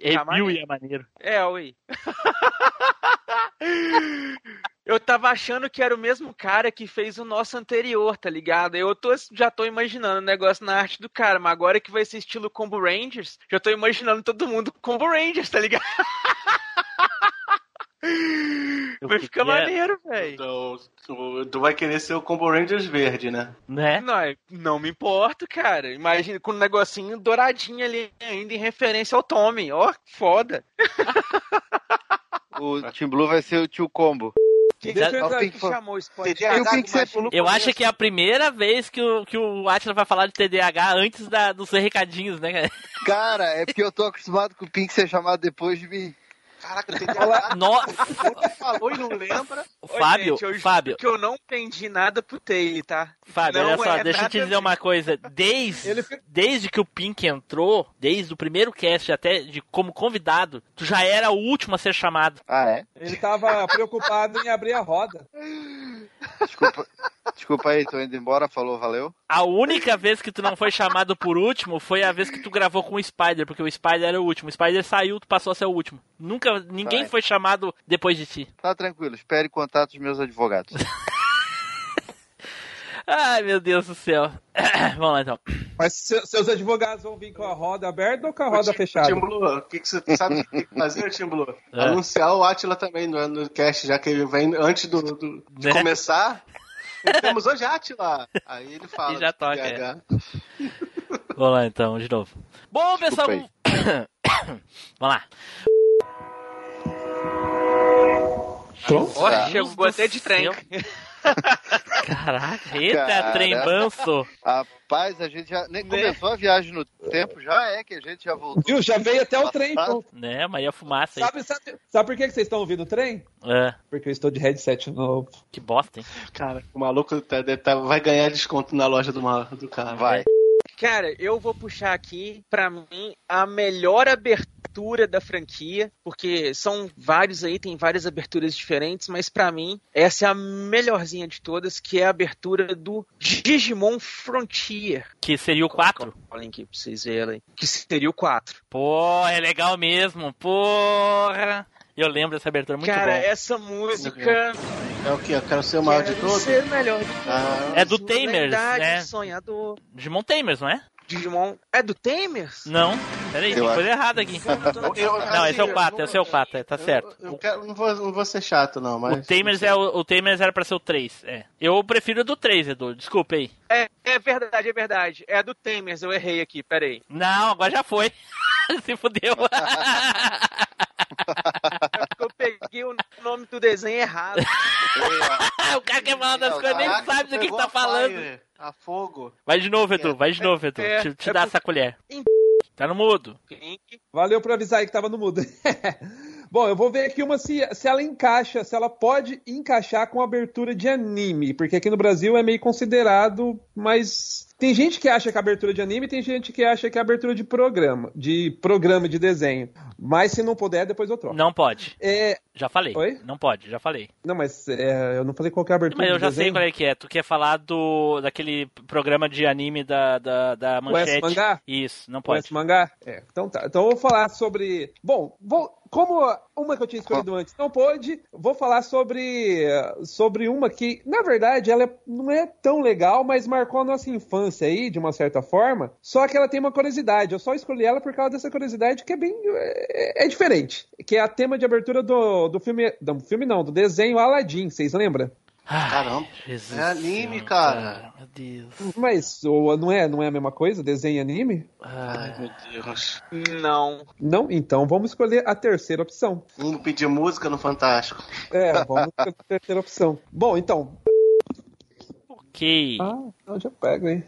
e é maneiro. É, ui. [laughs] [laughs] Eu tava achando que era o mesmo cara que fez o nosso anterior, tá ligado? Eu tô, já tô imaginando o negócio na arte do cara, mas agora que vai ser estilo Combo Rangers, já tô imaginando todo mundo Combo Rangers, tá ligado? [laughs] Vai ficar queria- maneiro, velho. Então, o Edu vai querer ser o Combo Rangers verde, né? Né? Não, é- não me importo, cara. Imagina com um negocinho douradinho ali, ainda em referência ao Tommy. Ó, foda. [laughs] O Team Blue vai ser o tio Combo. Quem que chamou Eu acho que é a primeira vez que o, que o Atila vai falar de TDAH antes da, dos recadinhos, né, cara? Cara, é porque eu tô acostumado com o Pink ser chamado depois de mim. Caraca, tem Nossa, falou e não lembra. Fábio, Ô, gente, eu Fábio. que eu não entendi nada pro Taylor, tá? Fábio, Não olha só, é deixa eu te dizer uma coisa. Desde, desde que o Pink entrou, desde o primeiro cast até de como convidado, tu já era o último a ser chamado. Ah, é? Ele tava preocupado em abrir a roda. [laughs] Desculpa, desculpa aí, tô indo embora, falou, valeu. A única vez que tu não foi chamado por último foi a vez que tu gravou com o Spider, porque o Spider era o último. O Spider saiu, tu passou a ser o último. Nunca, ninguém Vai. foi chamado depois de ti. Tá tranquilo, espere contato dos meus advogados. [laughs] Ai, meu Deus do céu. [coughs] Vamos lá então. Mas se- seus advogados vão vir com a roda aberta ou com a roda fechada? Tim Blue, o que, que você sabe o que tem que fazer, Tim Blue? É. Anunciar o Atila também no, no cast, já que ele vem antes do, do- de Né? começar. Temos hoje Atila. Aí ele fala. E já toca, TDAH. Vamos lá então, de novo. Bom, pessoal. [coughs] Vamos lá. Pronto? Ó, Deus chegou até de trem. Caraca, eita, Cara. trem manso. Rapaz, a gente já nem começou a viagem no tempo, já é que a gente já voltou. Viu? Já veio até o trem. Pronto. Né, mas e a fumaça aí? Sabe, sabe, sabe por que vocês estão ouvindo o trem? É, Porque eu estou de headset novo. que bosta, hein? Cara, o maluco tá- tá- vai ganhar desconto na loja do, do cara. Vai. Cara, eu vou puxar aqui, pra mim, a melhor abertura da franquia, porque são vários aí, tem várias aberturas diferentes, mas pra mim, essa é a melhorzinha de todas, que é a abertura do Digimon Frontier. Que seria o 4? Olhem aqui pra vocês verem. Que seria o 4. Pô, é legal mesmo. Porra. Eu lembro dessa abertura, muito Cara, bom. essa música. É o que? Eu quero ser o maior de Quero todos? ser o melhor de todos. Ah, É do Tamers, Verdade, né? Sonhador. Digimon Tamers, não é? Digimon é do Tamers? Não, peraí, tem Eu coisa errada aqui. Eu- Não, esse é o assim, 4, esse é o 4, tá certo. Eu quero, não, vou, não vou ser chato, não, mas. O Tamers, é o, o Tamers era pra ser o 3, é. Eu prefiro o do 3, Edu, desculpa aí. É, é verdade, é verdade. É do Tamers, eu errei aqui, peraí. Não, agora já foi. [laughs] Se fudeu. [laughs] Eu peguei o nome do desenho errado. [laughs] o cara quer falar das coisas, nem sabe do que, que tá falando. fire, A fogo. Vai de novo, Edu, vai de novo, Edu. é, te te é dá por- essa colher. Tá no mudo. Valeu por avisar aí que tava no mudo. [laughs] Bom, eu vou ver aqui uma se, se ela encaixa, se ela pode encaixar com abertura de anime, porque aqui no Brasil é meio considerado, mas tem gente que acha que é abertura de anime, tem gente que acha que é abertura de programa, de programa de desenho. Mas se não puder, depois eu troco. Não pode. É, Já falei. Oi? Não pode, já falei. não, mas é, eu não falei qual é a abertura Mas eu de já desenho. sei qual é que é. Tu quer falar do daquele programa de anime da, da, da O manchete. mangá? Isso, não O pode. S mangá? É, então tá. Então eu vou falar sobre. Bom, vou. Como uma que eu tinha escolhido antes não pôde, vou falar sobre sobre uma que, na verdade, ela é- não é tão legal, mas marcou a nossa infância aí, de uma certa forma. Só que ela tem uma curiosidade. Eu só escolhi ela por causa dessa curiosidade que é bem. é, é diferente. Que é a tema de abertura do, do filme. Do filme não, do desenho Aladdin, vocês lembram? Caramba. Jesus É anime, Senhor, cara. Meu Deus. Mas o- não é, não é a mesma coisa? Desenho e anime? Ai, meu Deus. Não. Não? Então vamos escolher a terceira opção. Vamos pedir música no Fantástico. É, vamos escolher a terceira opção. [laughs] Bom, então. Ok. Ah, não, já pego, hein?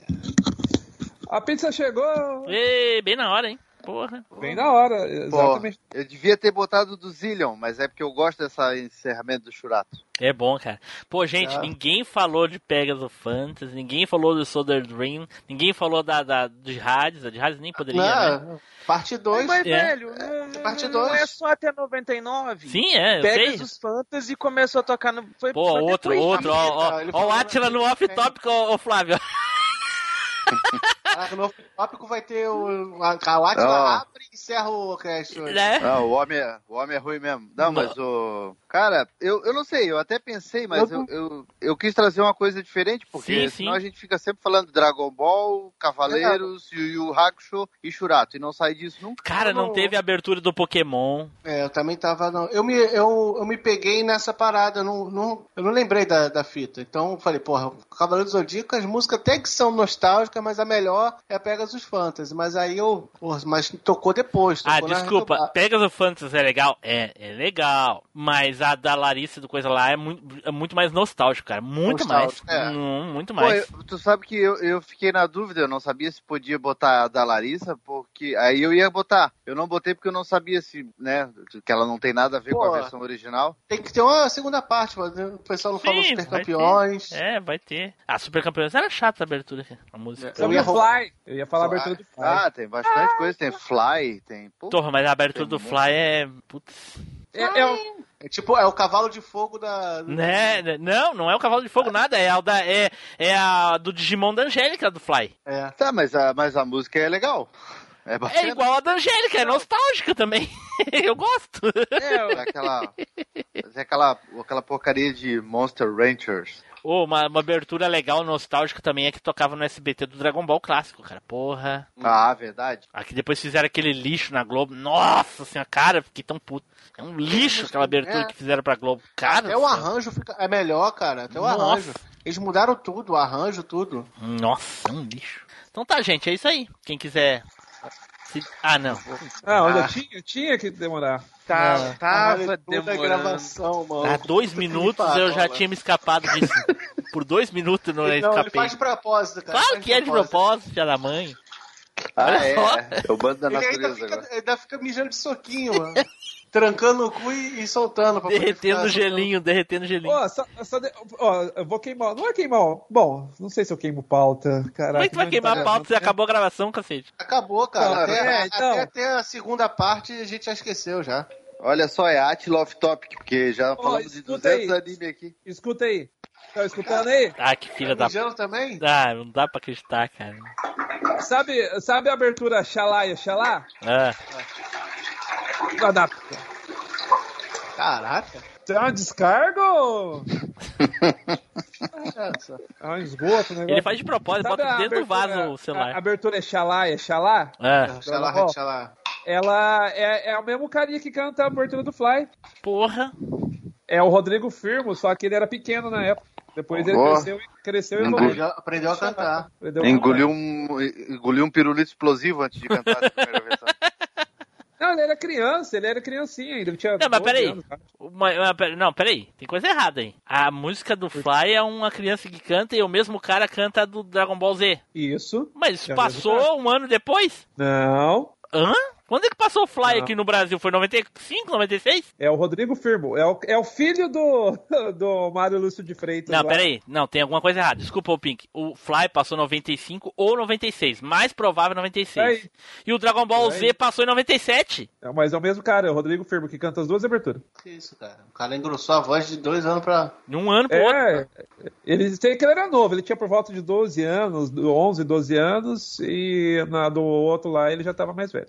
A pizza chegou Ê, bem na hora, hein? Porra. bem na hora, Pô, exatamente. eu devia ter botado do Zillion, mas é porque eu gosto dessa encerramento do Churato. É bom, cara. Pô, gente, Ah. ninguém falou de Pegasus Fantasy, ninguém falou do Solar Dream, ninguém falou da, da de Hades, a de Hades nem poderia, né? Não, parte 2. Mas, É. velho, não, Parte não dois. é só até 99. Sim, é, eu sei. Pegasus Fantasy começou a tocar no. Foi, Pô, foi outro, depois outro, ó, ó, ó o Atila no off-topic, ô, ô Flávio. [laughs] Caraca, no tópico vai ter o. A, a Atila abre e encerra o cast hoje. Né? Não, o homem é, o homem é ruim mesmo. Não, mas o. Cara, eu, eu não sei, eu até pensei, mas eu, eu, eu quis trazer uma coisa diferente, porque Sim, senão sim. a gente fica sempre falando Dragon Ball, Cavaleiros, Yu Yu Hakusho e Shurato, e não sai disso nunca. Cara, não teve abertura do Pokémon. É, eu também tava. Não. Eu, me, eu, eu me peguei nessa parada, eu não, não, eu não lembrei da, da fita. Então eu falei, porra, Cavaleiro do Zodíaco, as músicas até que são nostálgicas, mas a melhor é a Pegasus Fantasy. Mas aí eu. Mas tocou depois. Ah, Tocou na desculpa, retomada. Pegasus Fantasy é legal? É, é legal. Mas a da Larissa do coisa lá é muito, é muito mais nostálgico, cara. Muito Nostálgico, mais. é. Hum, muito Pô, mais. eu- tu sabe que eu, eu fiquei na dúvida, eu não sabia se podia botar a da Larissa, porque aí eu ia botar. Eu não botei porque eu não sabia se, né, que ela não tem nada a ver com Pô. a versão original. Tem que ter uma segunda parte, mas o pessoal não falou Sim, super vai campeões. ter. É, vai ter. A Super Campeões era chata a abertura, a música. Eu Sobre ia roubar- Fly. Eu ia falar a abertura do Fly. Ah, tem bastante coisa, tem Fly, tem. Pô, Porra, mas a abertura Tem do muito. Fly é. Putz. É, é o- É tipo, é o cavalo de fogo da. Né, né, não, não é o Cavalo de Fogo, nada. É a, da, é, é a do Digimon da Angélica do Fly. É. Tá, mas a, mas a música é legal. É bacana. É igual a da Angélica, é nostálgica também. [laughs] Eu gosto. É aquela, é aquela, aquela porcaria de Monster Rangers. Ô, uma, uma abertura legal, nostálgica também é que tocava no SBT do Dragon Ball clássico, cara. Porra. Ah, verdade. Aqui depois fizeram aquele lixo na Globo. Nossa senhora, cara, fiquei tão puto. É um lixo aquela abertura É. que fizeram pra Globo. Cara, Até o arranjo fica, é melhor, cara. Até o Nossa. arranjo. Eles mudaram tudo, o arranjo, tudo. Nossa, é um lixo. Então tá, gente, é isso aí. Quem quiser. Ah, não. Ah, olha, Ah. tinha, tinha que demorar. Tá, Ah. tava Tudo é demorando. gravação, mano. Há dois minutos eu já tinha me escapado disso. [laughs] Por dois minutos não Não, ele escapei. faz de propósito, cara. Claro que é de propósito, filha da mãe. Ah, Olha é. só. É o bando da Ele ainda natureza fica, agora. ainda fica mijando de soquinho, mano. [laughs] Trancando o cu e, e soltando. pra poder Derretendo ficar gelinho, derretendo gelinho. Ó, só, só de- ó, eu vou queimar. Não é queimar. ó. Bom, não sei se eu queimo pauta. Caraca, Como é que tu vai queimar tá- a pauta se acabou a gravação, cacete? Acabou, cara. Não, até, é, então. até ter a segunda parte a gente já esqueceu já. Olha só, é Atila Off Topic, porque já Ó, falamos de escuta 200 aí. anime aqui. Escuta aí. Tá escutando aí? Ah, que filha da. Mijando também? Ah, não dá pra acreditar, cara. Sabe, sabe a abertura Xalá e Xalá? Ah, Dar. Caraca. Tem uma descargo? [laughs] É um esgoto, né? Ele faz de propósito, Sabe bota dentro do vaso o celular. A abertura é Xalá, é Xalá? É. Xalá, Dragon Ball? xalá. Ela é, é o mesmo carinha que canta a abertura do Fly. Porra. É o Rodrigo Firmo, só que ele era pequeno na época. Depois ele Boa. cresceu, e- cresceu e evoluiu. Aprendeu a cantar. Aprendeu a Engoliu um, engoliu um pirulito explosivo antes de cantar a [laughs] primeira versão. Não, ele era criança, ele era criancinha ainda. Tinha Não, mas 12 peraí. anos, cara. Uma- pera- não, peraí. Tem coisa errada aí. A música do Fly é uma criança que canta e o mesmo cara canta a do Dragon Ball Z. Isso. Mas isso É passou cara. um ano depois? Não. Hã? Quando é que passou o Fly Não. aqui no Brasil? Foi 95, 96? É o Rodrigo Firmo. É o, é o filho do, [laughs] do Mário Lúcio de Freitas. Não, lá. peraí. Não, tem alguma coisa errada. Desculpa, o Pink. O Fly passou 95 ou 96. Mais provável 96. Aí. E o Dragon Ball Aí. Z passou em 97. É, mas é o mesmo cara, é o Rodrigo Firmo, que canta as duas aberturas. Que isso, cara? O cara engrossou a voz de dois anos pra. De um ano pro outro. É, ele sei que ele era novo, ele tinha por volta de 12 anos, 11, 12 anos, e na do outro lá ele já tava mais velho.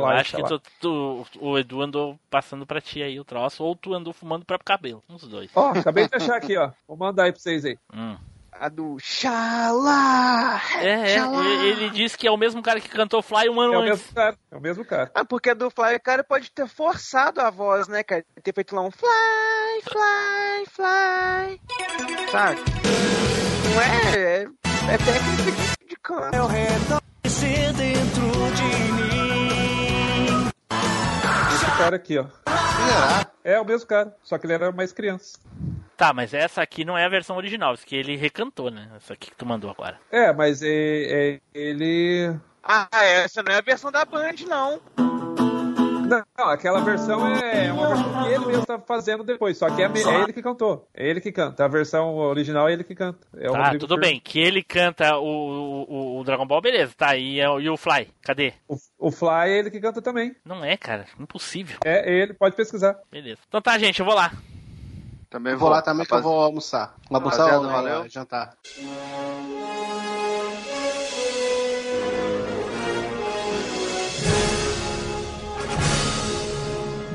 Na Eu acho que tu- tu- o Edu andou passando pra ti aí o troço, ou tu andou fumando próprio cabelo. Uns dois. Ó, acabei de achar aqui, ó. Vou mandar aí pra vocês aí. Hum. A do Xalá. É, é, Xalá. ele, ele disse que é o mesmo cara que cantou Fly um ano É o antes. mesmo cara, é o mesmo cara. Ah, porque a do Fly, o cara pode ter forçado a voz, né, cara? Ter feito lá um Fly, Fly, Fly. Sabe? Não é. É, é técnica de, canto. Ao redor dentro de mim. Cara aqui, ó. É o mesmo cara, só que ele era mais criança. Tá, mas essa aqui não é a versão original, isso que ele recantou, né? Essa aqui que tu mandou agora. É, mas é, é- ele. Ah, essa não é a versão da Band, não. Não, aquela versão é uma versão que ele mesmo tá fazendo depois, só que é, é ele que cantou. É ele que canta. A versão original é ele que canta. É o Tá, Rodrigo tudo Firmo. bem. Que ele canta o, o, o Dragon Ball, beleza. Tá, e, é o- e o Fly? Cadê? O, o Fly é ele que canta também. Não é, cara. Impossível. É ele, pode pesquisar. Beleza. Então tá, gente, eu vou lá. Também Vou lá também que eu vou almoçar. Almoçar Rapaziada, ou valeu. é, jantar?